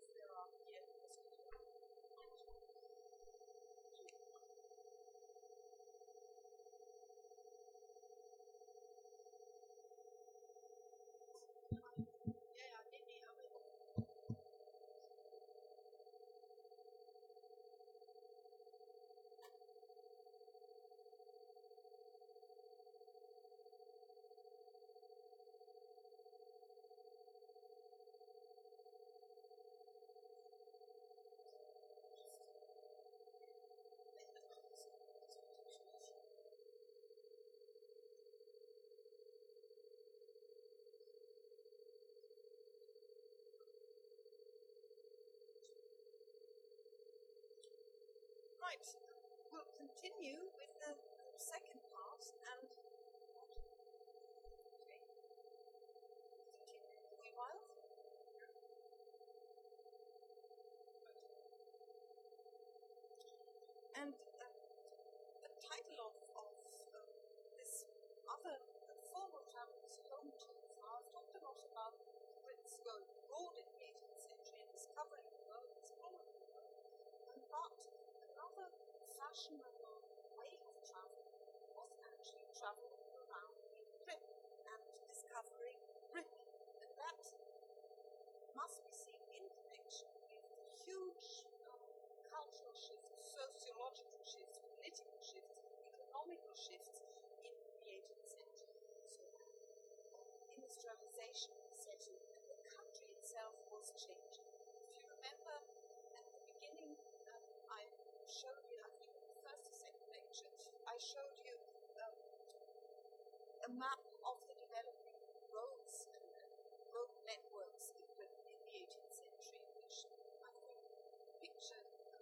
We'll continue with the second part and. Okay. Continue in a wee while. And uh, the title of, of uh, this other uh, form of travel is home to. So I've talked a lot about Brits going abroad in the 18th century and discovering the world, exploring the world. But another fashionable way of travel was actually travel around in Britain and discovering Britain. And that must be seen in connection with the huge um, cultural shifts, sociological shifts, political shifts, economical shifts in the 18th century. So, industrialization setting, and the country itself was changing. If you remember at the beginning, um, I showed you, I think in the first or second lecture, I showed you um, a map of the developing roads and road networks in Britain in the 18th century, which I think pictured um,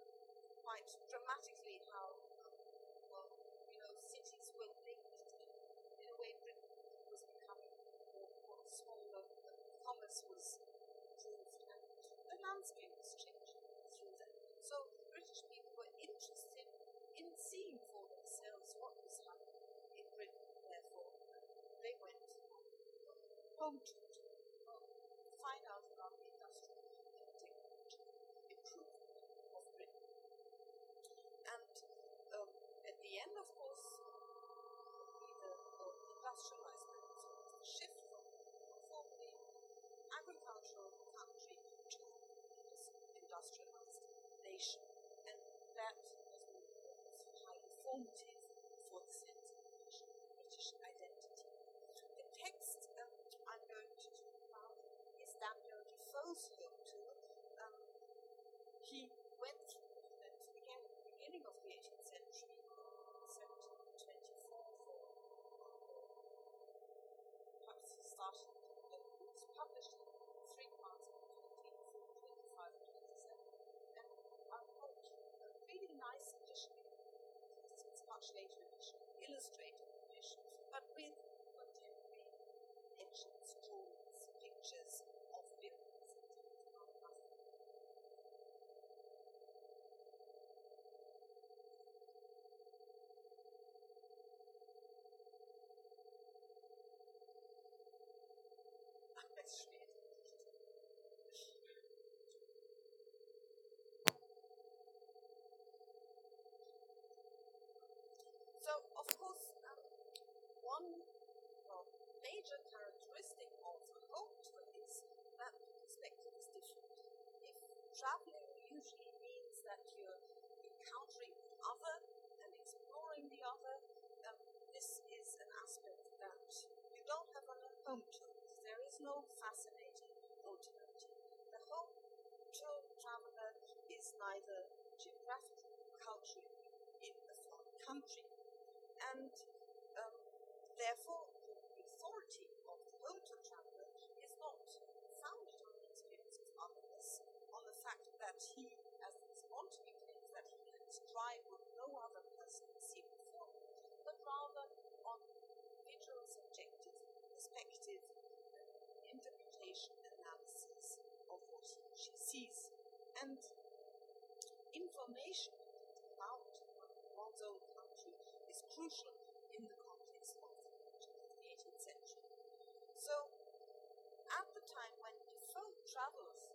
quite dramatically how, um, well, you know, cities were linked in, in a way Britain was becoming more, more smaller, um, commerce was improved, and the landscape was changing through that. So British people were interested in seeing for themselves what was happening in Britain, therefore they went home to find out about the industrial and technological improvement of Britain. And um, at the end, of course, the uh, industrialized Britain, so the shift from formerly agricultural country to industrialized nation. And that was highly formative for the sense of British identity. The text um, I'm going to talk about is Defoe's home tour. Um, he went through Britain again at the beginning of the 18th century, 1724, for perhaps he started, it was published in three parts in 24, 25, and 27. And I a really nice edition, it's much later edition, illustrated edition, but with contemporary legends, drawings, pictures of buildings and things like that. Let's read. So, of course, um, one well, major characteristic of a home tour is that the perspective is different. If traveling usually means that you're encountering the other and exploring the other, um, this is an aspect that you don't have on a home tour. There is no fascinating alternative. The home tour traveler is neither geographically culturally in a foreign country and um, therefore the authority of the home traveler is not founded on the experience of others, on the fact that he, as this Montagu claims, that he can strive with no other person seen before but rather on individual subjective perspective, she sees. And information about one's own country is crucial in the context of the 18th century. So, at the time when Defoe travels,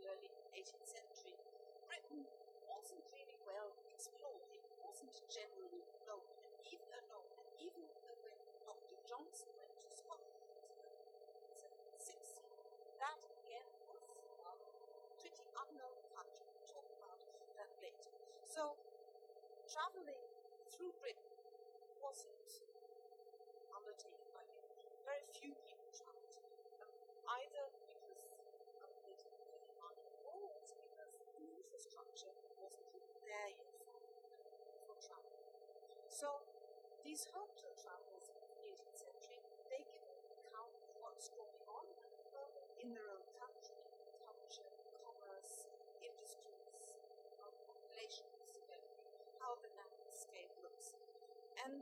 the early 18th century, Britain wasn't really well explored. It wasn't generally known, and even unknown. And even when Dr. Johnson went to Scotland in 1760, that again was a pretty unknown country. We'll talk about that later. So, traveling through Britain wasn't undertaken by people. Very few people traveled, um, either because um, they didn't or because the infrastructure wasn't there yet for, for travel. So these home tour travelers in the 18th century, they give an account of what's going on in their own country, culture, commerce, industries, um, relations developing And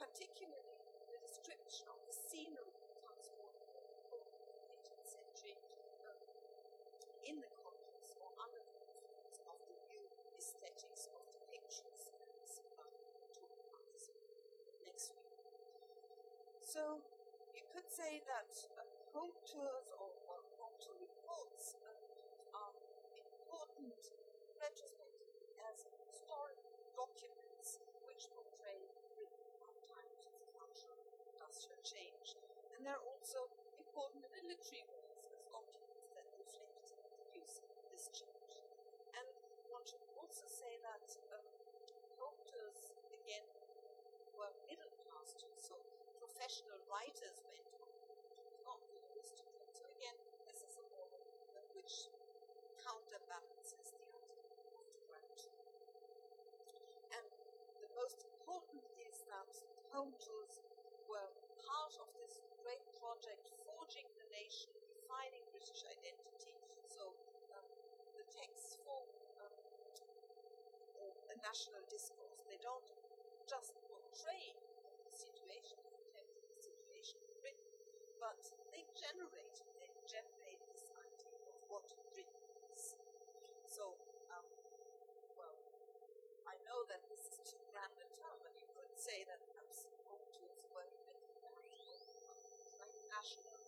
particularly the description of the scenery and more in the 18th century um, in the context or under the influence of the new aesthetics of the pictures and Simba will talk about next week. So you could say that uh, home tours or, or home tour reports uh, are important retrospectively as historical documents which portray Britain at times of cultural industrial change. And there are also important literary ways as documents that reflect and produce this change. And one should also say that um, home tours, again, were middle class too, so professional writers went on, not the aristocrats. So again, this is a model which counterbalances the idea of the grant. And the most important is that tours were part of this great project, forging the nation, defining British identity. So um, the texts form um, a national discourse. They don't just portray the situation, the situation in Britain, but they generate, they generate this idea of what Britain is. So, um, well, I know that this is too grand a term, but say that perhaps home tours were invented like national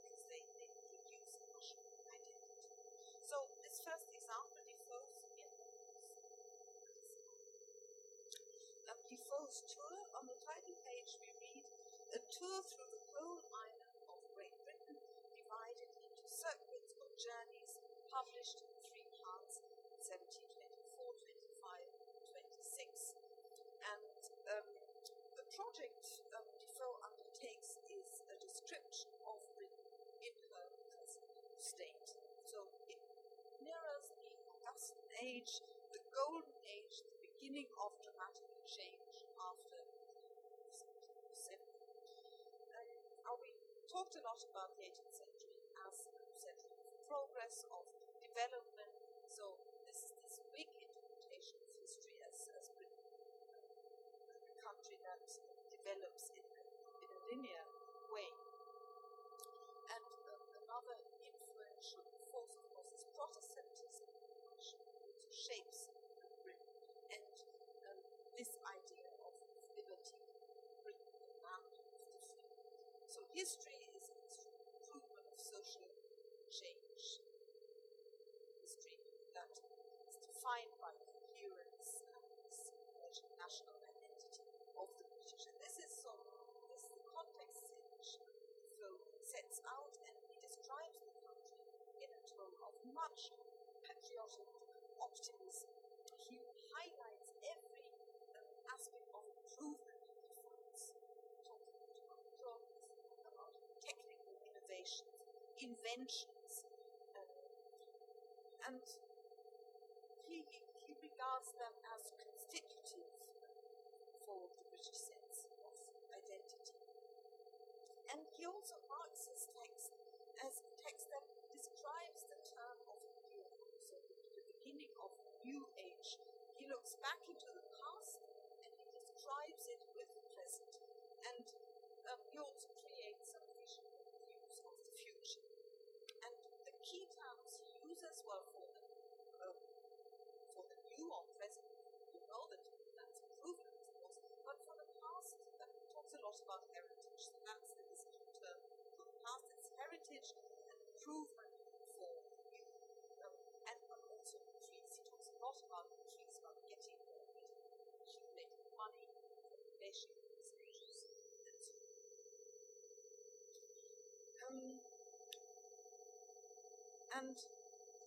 because they, they produce national identity. So this first example, Defoe's in um, Defoe's tour, on the title page we read, a tour through the whole island of Great Britain, divided into circuits or journeys, published in three parts, 1724, 25, 26. And um, the project um, Defoe undertakes is a description of her present state. So it mirrors the Augustan age, the golden age, the beginning of dramatic change after 1707. Um, uh, we talked a lot about the 18th century as a century of progress, of development. So this is this big interpretation of history as, as Britain, a country that develops in a, in a linear way. And um, another influential force, of course, is Protestantism, which also shapes Britain. And um, this idea of liberty, Britain, the of the free. So history is an improvement of social change. History that is defined by coherence and national identity of the British. And this is so this is the context in which Defoe sets out and he describes the country in a tone of much patriotic optimism. He highlights every um, aspect of improvement the France, talking about progress, about technical innovations, inventions, um, and he, he regards them as constitutive for the British sense of identity. And he also marks his text as a text that describes the term of new, so the, the beginning of a He looks back into the past and he describes it with the present. And um, he also creates some visionary views of the future. And the key terms he uses well for the um, for the new or present, you know that that's improvement, of course, but for the past, that talks a lot about heritage. So that's the history term. For the past, it's heritage and improvement for the new. Um, and but also trees. Lot trees, about getting more, getting accumulating money, population, stages, and so. Um, and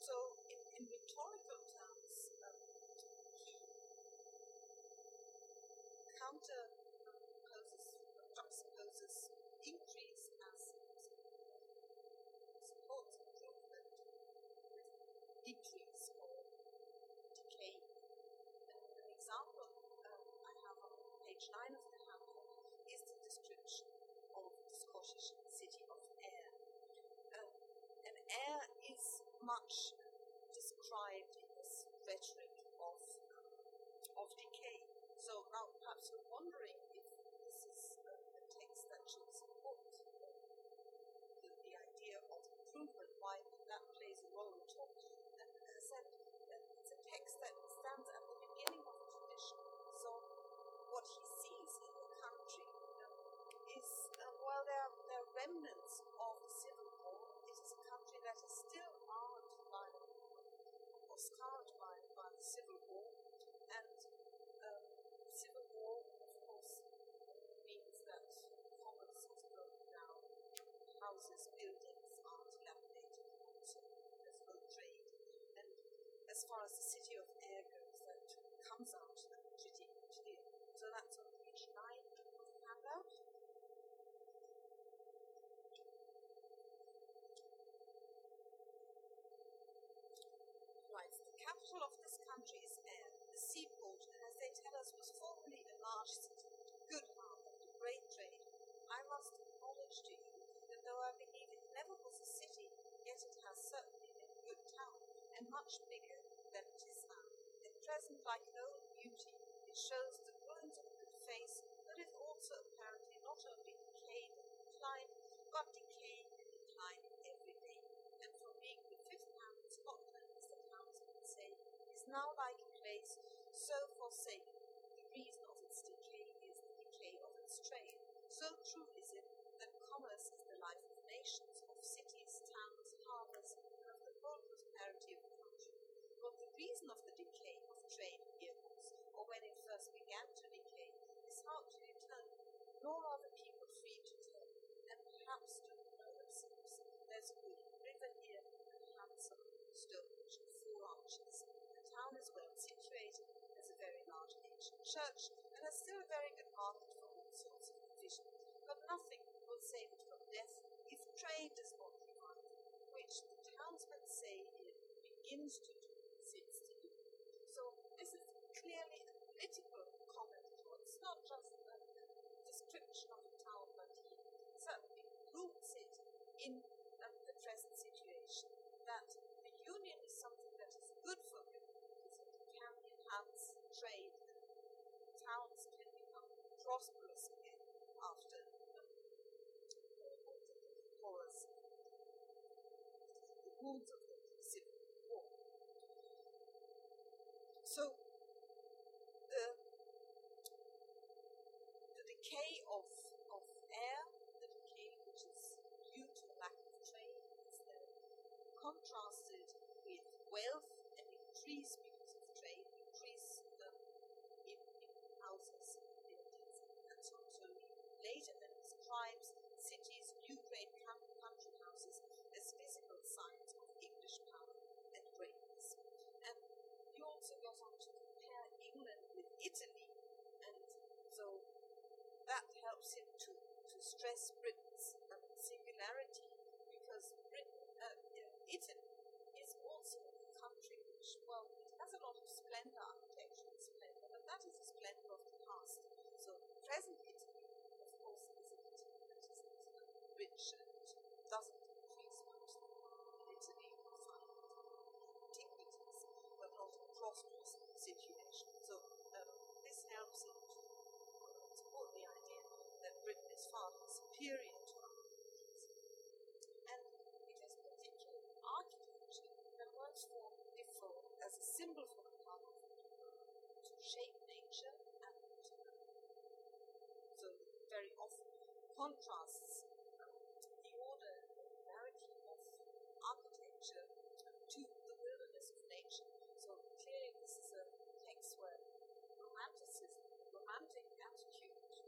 so, in, in rhetorical terms, um, he counterposes, juxtaposes increase as supports improvement with decrease or decay. And an example um, I have on 9 of the handbook is the description of the Scottish city of Ayr. Um, and Ayr is much described in this rhetoric of, of decay. So perhaps you're wondering if this is a, a text that should support uh, the, the idea of improvement, why that plays a role at all. And as I said, uh, it's a text that stands at the beginning of a tradition. So what he sees in the country is, uh, while there are, there are remnants of the civil war, it is a country that is still marred by or scarred by, by the civil war. And um, civil war, of course, means that commerce has broken down, houses, buildings are dilapidated, so there's no trade. And as far as the city of Ayr goes, that comes out pretty clear. So that's on page 9 of the handout. Right, the capital of this country is Ayr, the seaport, and as they tell us, was formerly a large city, good harbour, and great trade. I must acknowledge to you that though I believe it never was a city, yet it has certainly been a good town, and much bigger than it is now. At present, like an old beauty, it shows the ruins of a good face, but is also apparently not only decayed and declined, but decaying and declining every day. And from being the fifth town in Scotland, as the townsmen say, is now like a place so forsaken. The reason of its decay is the decay of its trade. So true is it that commerce is the life of nations, of cities, towns, harbours, and of the whole prosperity of the country. But the reason of the decay of trade was, or when it first began to decay, is hard to determine, nor are the people free to tell, and perhaps to know themselves. There's a good river here, and handsome stone four arches. The town is well situated, has a very large ancient church, and has still a very good market for all sorts of provisions. But nothing will save it from death if trade does not revive, which the townsmen say it begins to do since to do. So this is clearly a political comment. It's not just a of the town, but he certainly roots it in the present situation that the union is something that is good for him because it can enhance trade and towns can become prosperous again after the horrors, the wounds of the civil war. So the the decay of of Ayr, the decay which is due to lack of trade, is then contrasted with wealth and increase because of trade, increase um, in, in houses, buildings, and so on. So later then describes cities, new great country houses as physical signs of English power and greatness. And he also goes on to compare England with Italy, and so that helps him to, to stress Britain's um, singularity because Britain, uh, Italy is also a country which, well, it has a lot of splendor, architectural splendor, but that is a splendor of the past. So present Italy, of course, is an Italy that is rich and doesn't increase much. In Italy, you find antiquities, but not a prosperous situation. So um, this helps him to support the idea that Britain is far superior to other countries. And it is particularly architecture that works for Defoe as a symbol for the power of people to shape nature and to so very often contrasts um, the order and regularity of architecture to the wilderness of nature. So clearly this is a text where romanticism, romantic attitude to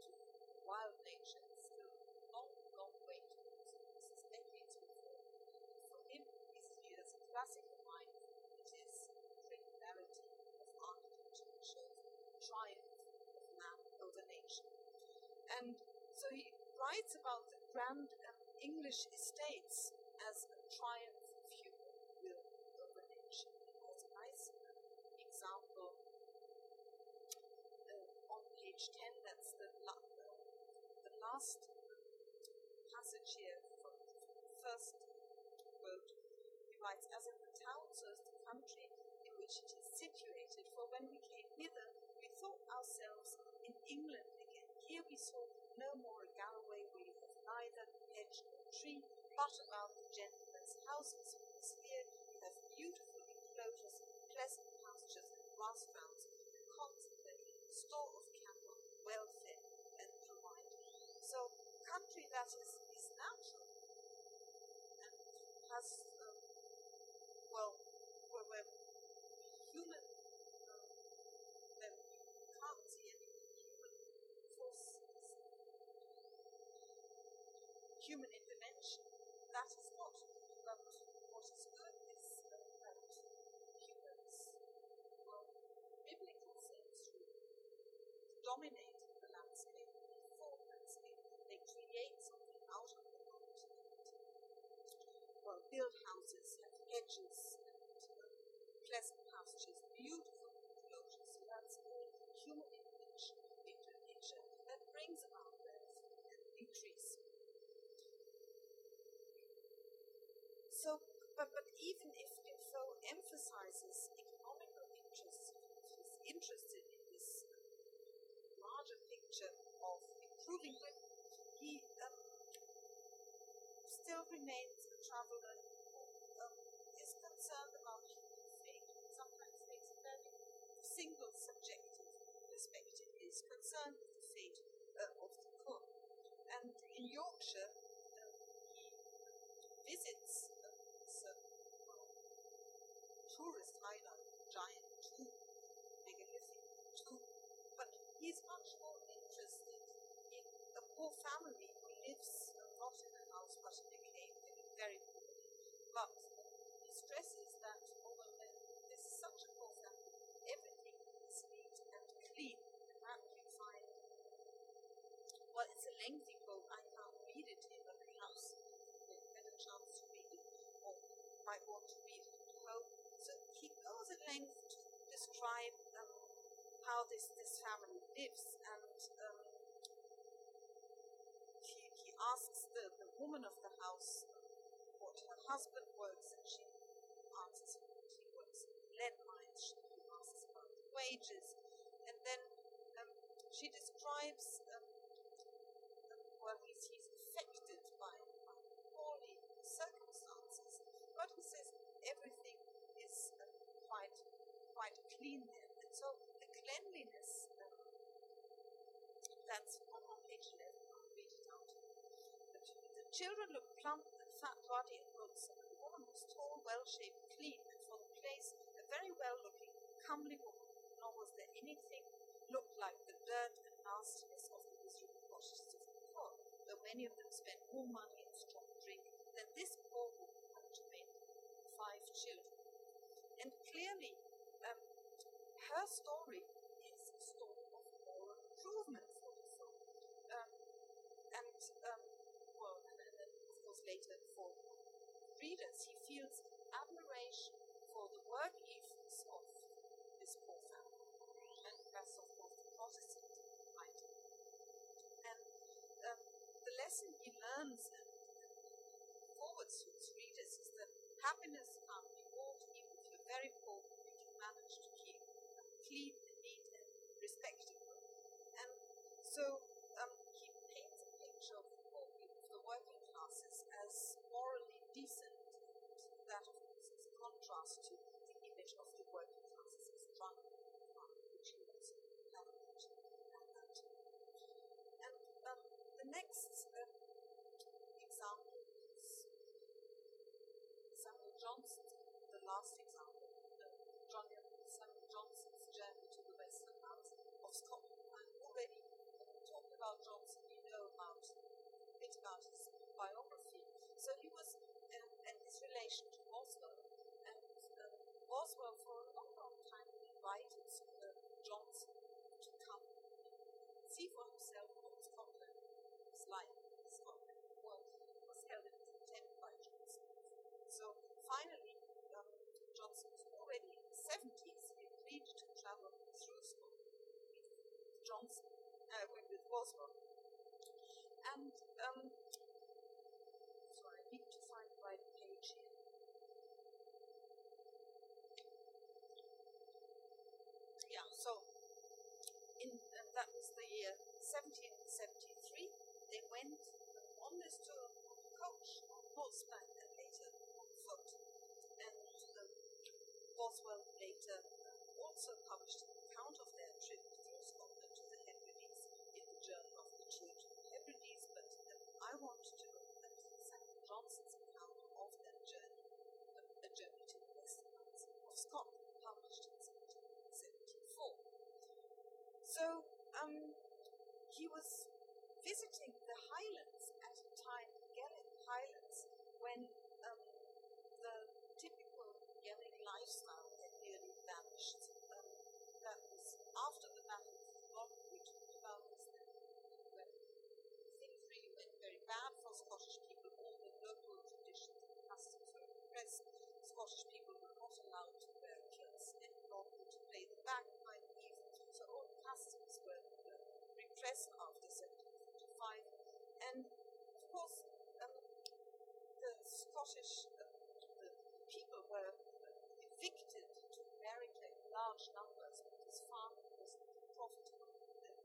wild nature is still a long, long way to go. So this is decades before. And for him, he sees as a classical mind, it is regularity of architecture that shows triumph of man over nature. And so he writes about the grand English estates as a triumph of human will over nature. He has a nice example uh, on page 10, that's the, la- the last passage here from the first quote. He writes, As in the town, so is the country in which it is situated, for when we came hither, we thought ourselves in England here we saw no more a Galloway way of neither hedge nor tree, but about the gentlemen's houses, because here you have beautiful enclosures, pleasant pastures, and grass grounds, and consequently store of cattle, well fed and provided. So country that is, is natural and has um, well where, where human um, then you can't see any human forces intervention that is not um, what is good is uh, that humans well biblical sense to dominate the landscape form landscape they create something out of the land well build houses have hedges and uh, pleasant pastures beautiful enclosures so that's all human intervention nature that brings about So, but, but even if Defoe emphasizes economical interests, he's interested in this larger picture of improving Britain, he um, still remains a traveler who um, is concerned about human fate, and sometimes takes a very single subjective perspective. He is concerned with the fate uh, of the poor. And in Yorkshire, um, he visits tourist highlight, giant tomb, megalithic tomb. But he's much more interested in a poor family who lives not in a house but in a cave, living very poorly. But he stresses that oh, although this is such a poor family, everything is neat and clean, and that you find. Well, it's a lengthy quote. I can't read it here, but perhaps you get a chance to read it, or might want to read it at home so he goes at length to describe um, how this, this family lives, and um, he, he asks the, the woman of the house what her husband works, and she answers him that he works in lead mines. She asks about the wages, and then um, she describes um, well, he's, he's affected by, by poorly circumstances, but he says everything is uh, quite quite clean there. And so the cleanliness um, that's on, on page 11, I'll read it out. The, the children looked plump and fat, ruddy and wholesome. The woman was tall, well shaped, clean, and for the place a very well looking, comely woman, nor was there anything looked like the dirt and nastiness of the miserable cottages of the poor, though many of them spent more money in strong drink than this poor woman had to make five children. And clearly, her story is a story of moral improvement for the film. Um, and, um, well, and, and then, of course, later for readers, he feels admiration for the work ethos of this poor family. And that's, of course, the Protestant idea. And um, the lesson he learns and forwards to his readers is that happiness can't be bought even if you're very poor, And so um, he paints a picture of the poor the working classes, as morally decent. That, of course, is a contrast to the image of the working classes as drunk, which he also at that. And um, the next um, example is Samuel Johnson, the last example, uh, John Samuel Johnson's journey to the western lands of Scotland. I already talked about Johnson, you know about a bit about his biography. So he was, um, and his relation to Boswell. And um, Boswell, for a long, long time, invited uh, Johnson to come and see for himself what Scotland was like. Scotland was, was held in contempt by Johnson. So finally, um, Johnson was already in his 70s. He agreed to travel through Scotland with Johnson, uh, with Boswell. And, um, so I need to find the right page here. Yeah, so in, and that was the 1773, they went on this tour on coach, on horseback, and later on foot. And um, Boswell later also published an account of their trip through Scotland to the Hebrides in the Journal of the Church of Hebrides, but um, I want to look at Samuel Johnson's account of that journey, um, a journey to the western of Scotland, published in 1774. So, he was visiting the Highlands at a time, the Gaelic Highlands, when um, the typical Gaelic lifestyle had nearly vanished. Um, that was after the Battle of Culloden, we talked about this, when things really went very bad for Scottish people. All the local traditions and customs were repressed. Scottish people were not allowed to wear kilts any longer, to play the bagpipe even. So all customs were repressed after 1745. And of course, um, the Scottish uh, the people were evicted to America in large numbers because farming was profitable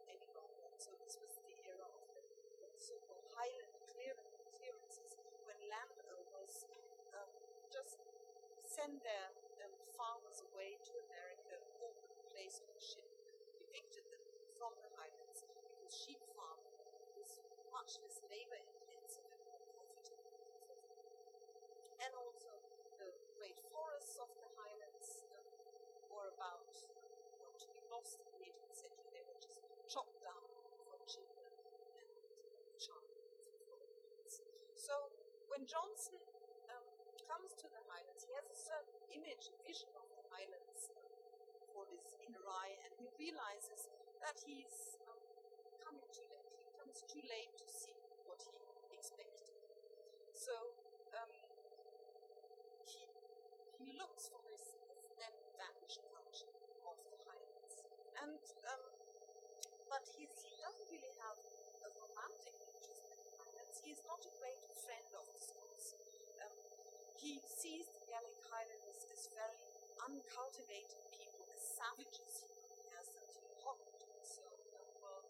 any longer. So this was the era of the, the so-called Highland clearances, when landowners um, just send their um, farmers away to America or the place on the ship, evicted them from sheep farming is much less labor intensive and more profitable. And also the great forests of the Highlands um, were about um, to be lost in the 18th century. They were just chopped down for timber and um, charcoal. So when Johnson um, comes to the Highlands, he has a certain image, a vision of the Highlands um, for his inner eye, and he realizes that he's comes too late to see what he expected. So um, he, he looks for this, this then vanished culture of the Highlands. And um, but he doesn't really have a romantic interest in the Highlands. He is not a great friend of the Scots. Um, he sees the Gaelic Highlanders as very uncultivated people, as savages. He compares them to Hottentots. So, um, well,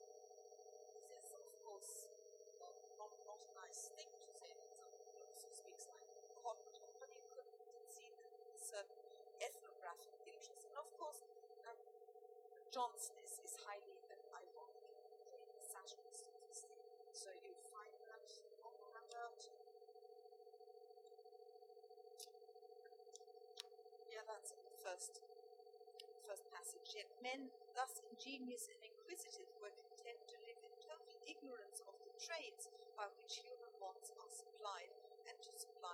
this is, of course, well, not, not a nice thing to say that someone who speaks like a Hottentot, but you could see ethnographic interest. And of course, um, Johnson is, is highly an ironic this. So you find that on the handout. Yeah, that's in the first first passage. Yet men thus ingenious and inquisitive were content to live in total ignorance of the trades by which human wants are supplied,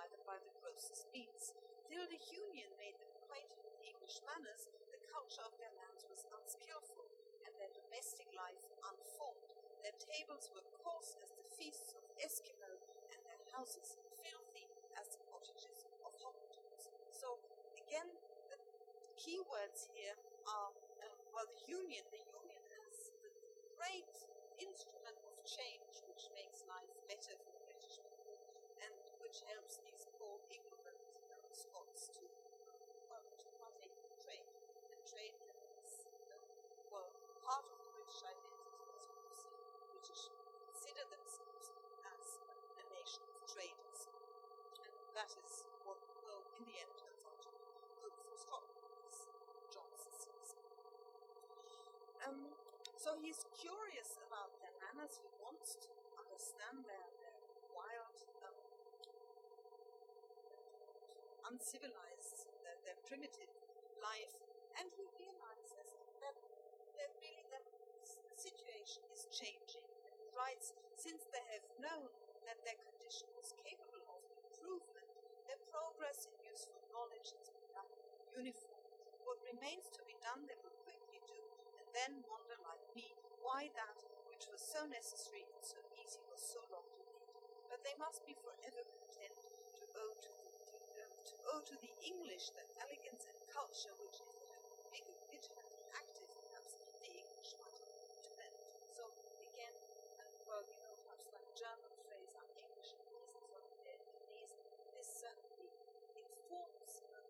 them by the grossest means. Till the Union made them acquainted with English manners, the culture of their lands was unskilful, and their domestic life unformed. Their tables were coarse as the feasts of Eskimo, and their houses filthy as the cottages of Hottentots. So again, the key words here are um, well, the union. The union has the great instrument of change, which makes life better for the British people, and which helps these poor um, Scots to well, to partake in trade. And trade is um, well part of the British identity. As see, the British consider themselves as a nation of traders, and that is what will, in the end, turns out to be good for Scotland, as Johnson sees. Um, so he's curious about their manners. He wants to understand their, their wild, um, uncivilized, their, their primitive life, and he realizes that that really the situation is changing. And he writes, since they have known that their condition was capable of improvement, their progress in useful knowledge has become uniform. What remains to be done they will quickly do, and then wonder like me why that which was so necessary and so easy was so long delayed. But they must be forever content to owe to to, owe to the English that elegance and culture which had been big and vigilant and active, perhaps the English might have to them. So again, uh, well, you know, perhaps like German phrase, I'm English and these are their these. This certainly informs um,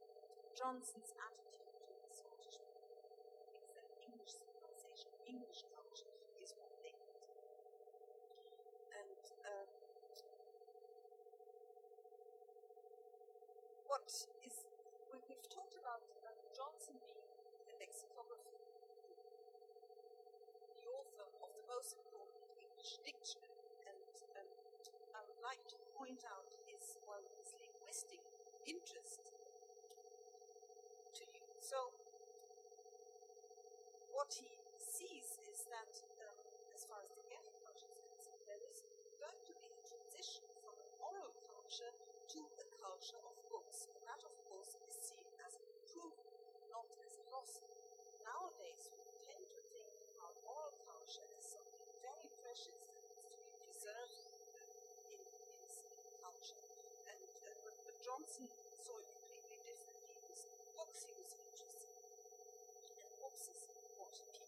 Johnson's attitude to the Scottish people. He thinks that English civilization, English culture is what they need. what is, we, we've talked about uh, Johnson being a lexicographer, the author of the important English dictionary, and um, I would like to point out his, well, his linguistic interest to you. So, what he sees is that, um, as far as the Gaelic culture is concerned, there is going to be a transition from an oral culture to a culture of books. And that, of course, is seen as an improvement, not as a loss. Nowadays, we tend to think about oral culture as something very precious that needs to be preserved in, in culture. And, uh, Johnson saw completely was books he was interested in, is what people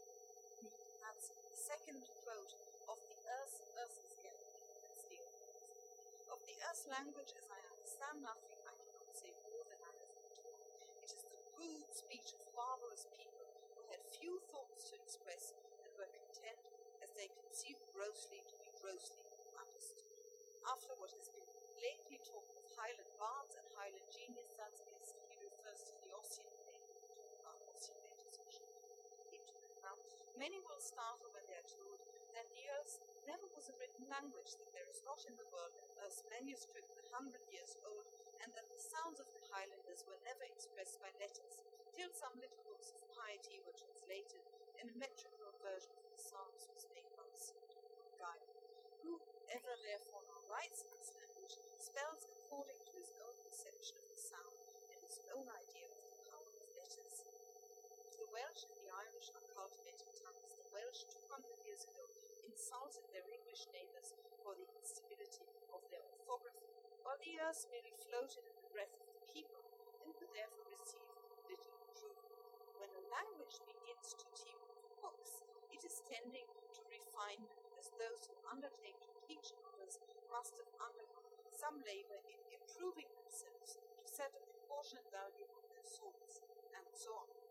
need. That's the second quote of the Erse, Erse is Of the Erse language, as I understand nothing, I cannot say more than I have told. It is the rude speech of barbarous people who had few thoughts to express and were content as they conceived grossly to be grossly understood. After what has been lately talked of Highland bards he refers to the Ossian uh, now, many will startle when they are told that the Erse never was a written language, that there is not in the world an Erse manuscript a hundred years old, and that the sounds of the Highlanders were never expressed by letters, till some little books of piety were translated, and a metrical version of the Psalms was made by the guide. Whoever therefore now writes in this language spells according to his own perception of the sound and his own idea of the power of letters. The Welsh and the Irish are cultivated tongues. The Welsh, 200 years ago, insulted their English neighbours for the instability of their orthography, while the Erse merely floated in the breath of the people and could therefore receive little improvement. When a language begins to teem with books, it is tending to refinement, as those who undertake to teach others must have undergone some labour in improving themselves to set a proportionate value on their souls, and so on.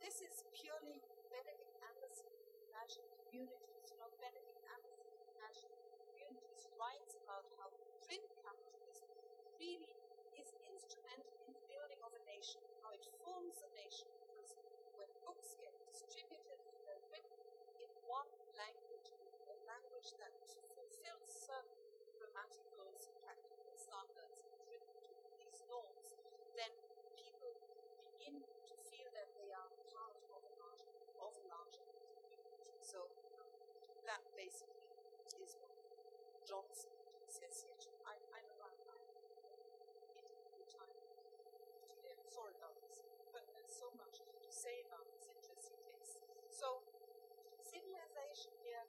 This is purely Benedict Anderson Imagined Communities. You know, Benedict Anderson Imagined Communities writes about how print capitalism really is instrumental in the building of a nation, how it forms a nation, because when books get distributed, they're written in one language, a language that fulfills certain grammatical and practical standards and written to these norms, then people begin to feel that they are part of a larger, of a larger community. So that basically is what Johnson says here. I, I'm, I'm the time today. I'm sorry about this, but there's so much to say about this interesting case. So civilization here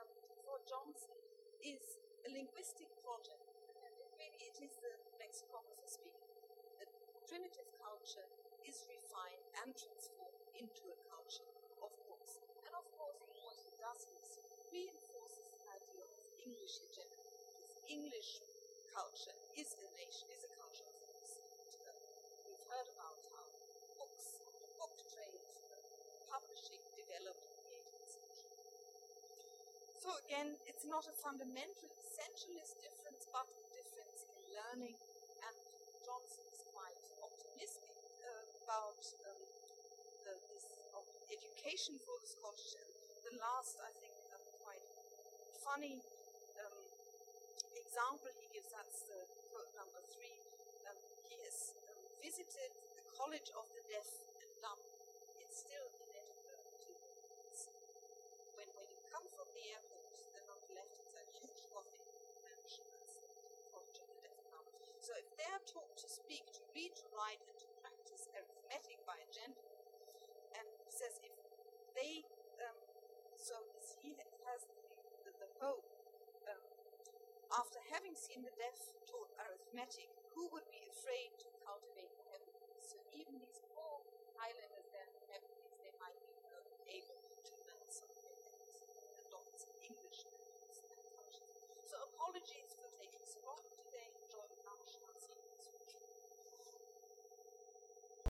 um, for Johnson is a linguistic project. And really it is the lexicographer speaking. The primitive culture is refined and transformed into a culture of books. And of course, what he does is reinforces the idea of English. Because English culture is a nation, is a culture of books. We've heard about how books, the book trade, publishing developed in the 18th century. So again, it's not a fundamental, essentialist difference, but a difference in learning. And Johnson is quite optimistic about um, the, this education for the Scottish. And the last, I think, um, quite funny example he gives, the quote number three. Um, he has um, visited the College of the Deaf and Dumb. It's still in Edinburgh. When, when you come from the airport, then on the left it's a huge Gothic mansion. That's the College of the Deaf and Dumb. So if they are taught to speak, to read, to write, and to practice arithmetic by a gentleman, and he says if they, um, so he has after having seen the deaf taught arithmetic, who would be afraid to cultivate heaven? So even these poor Highlanders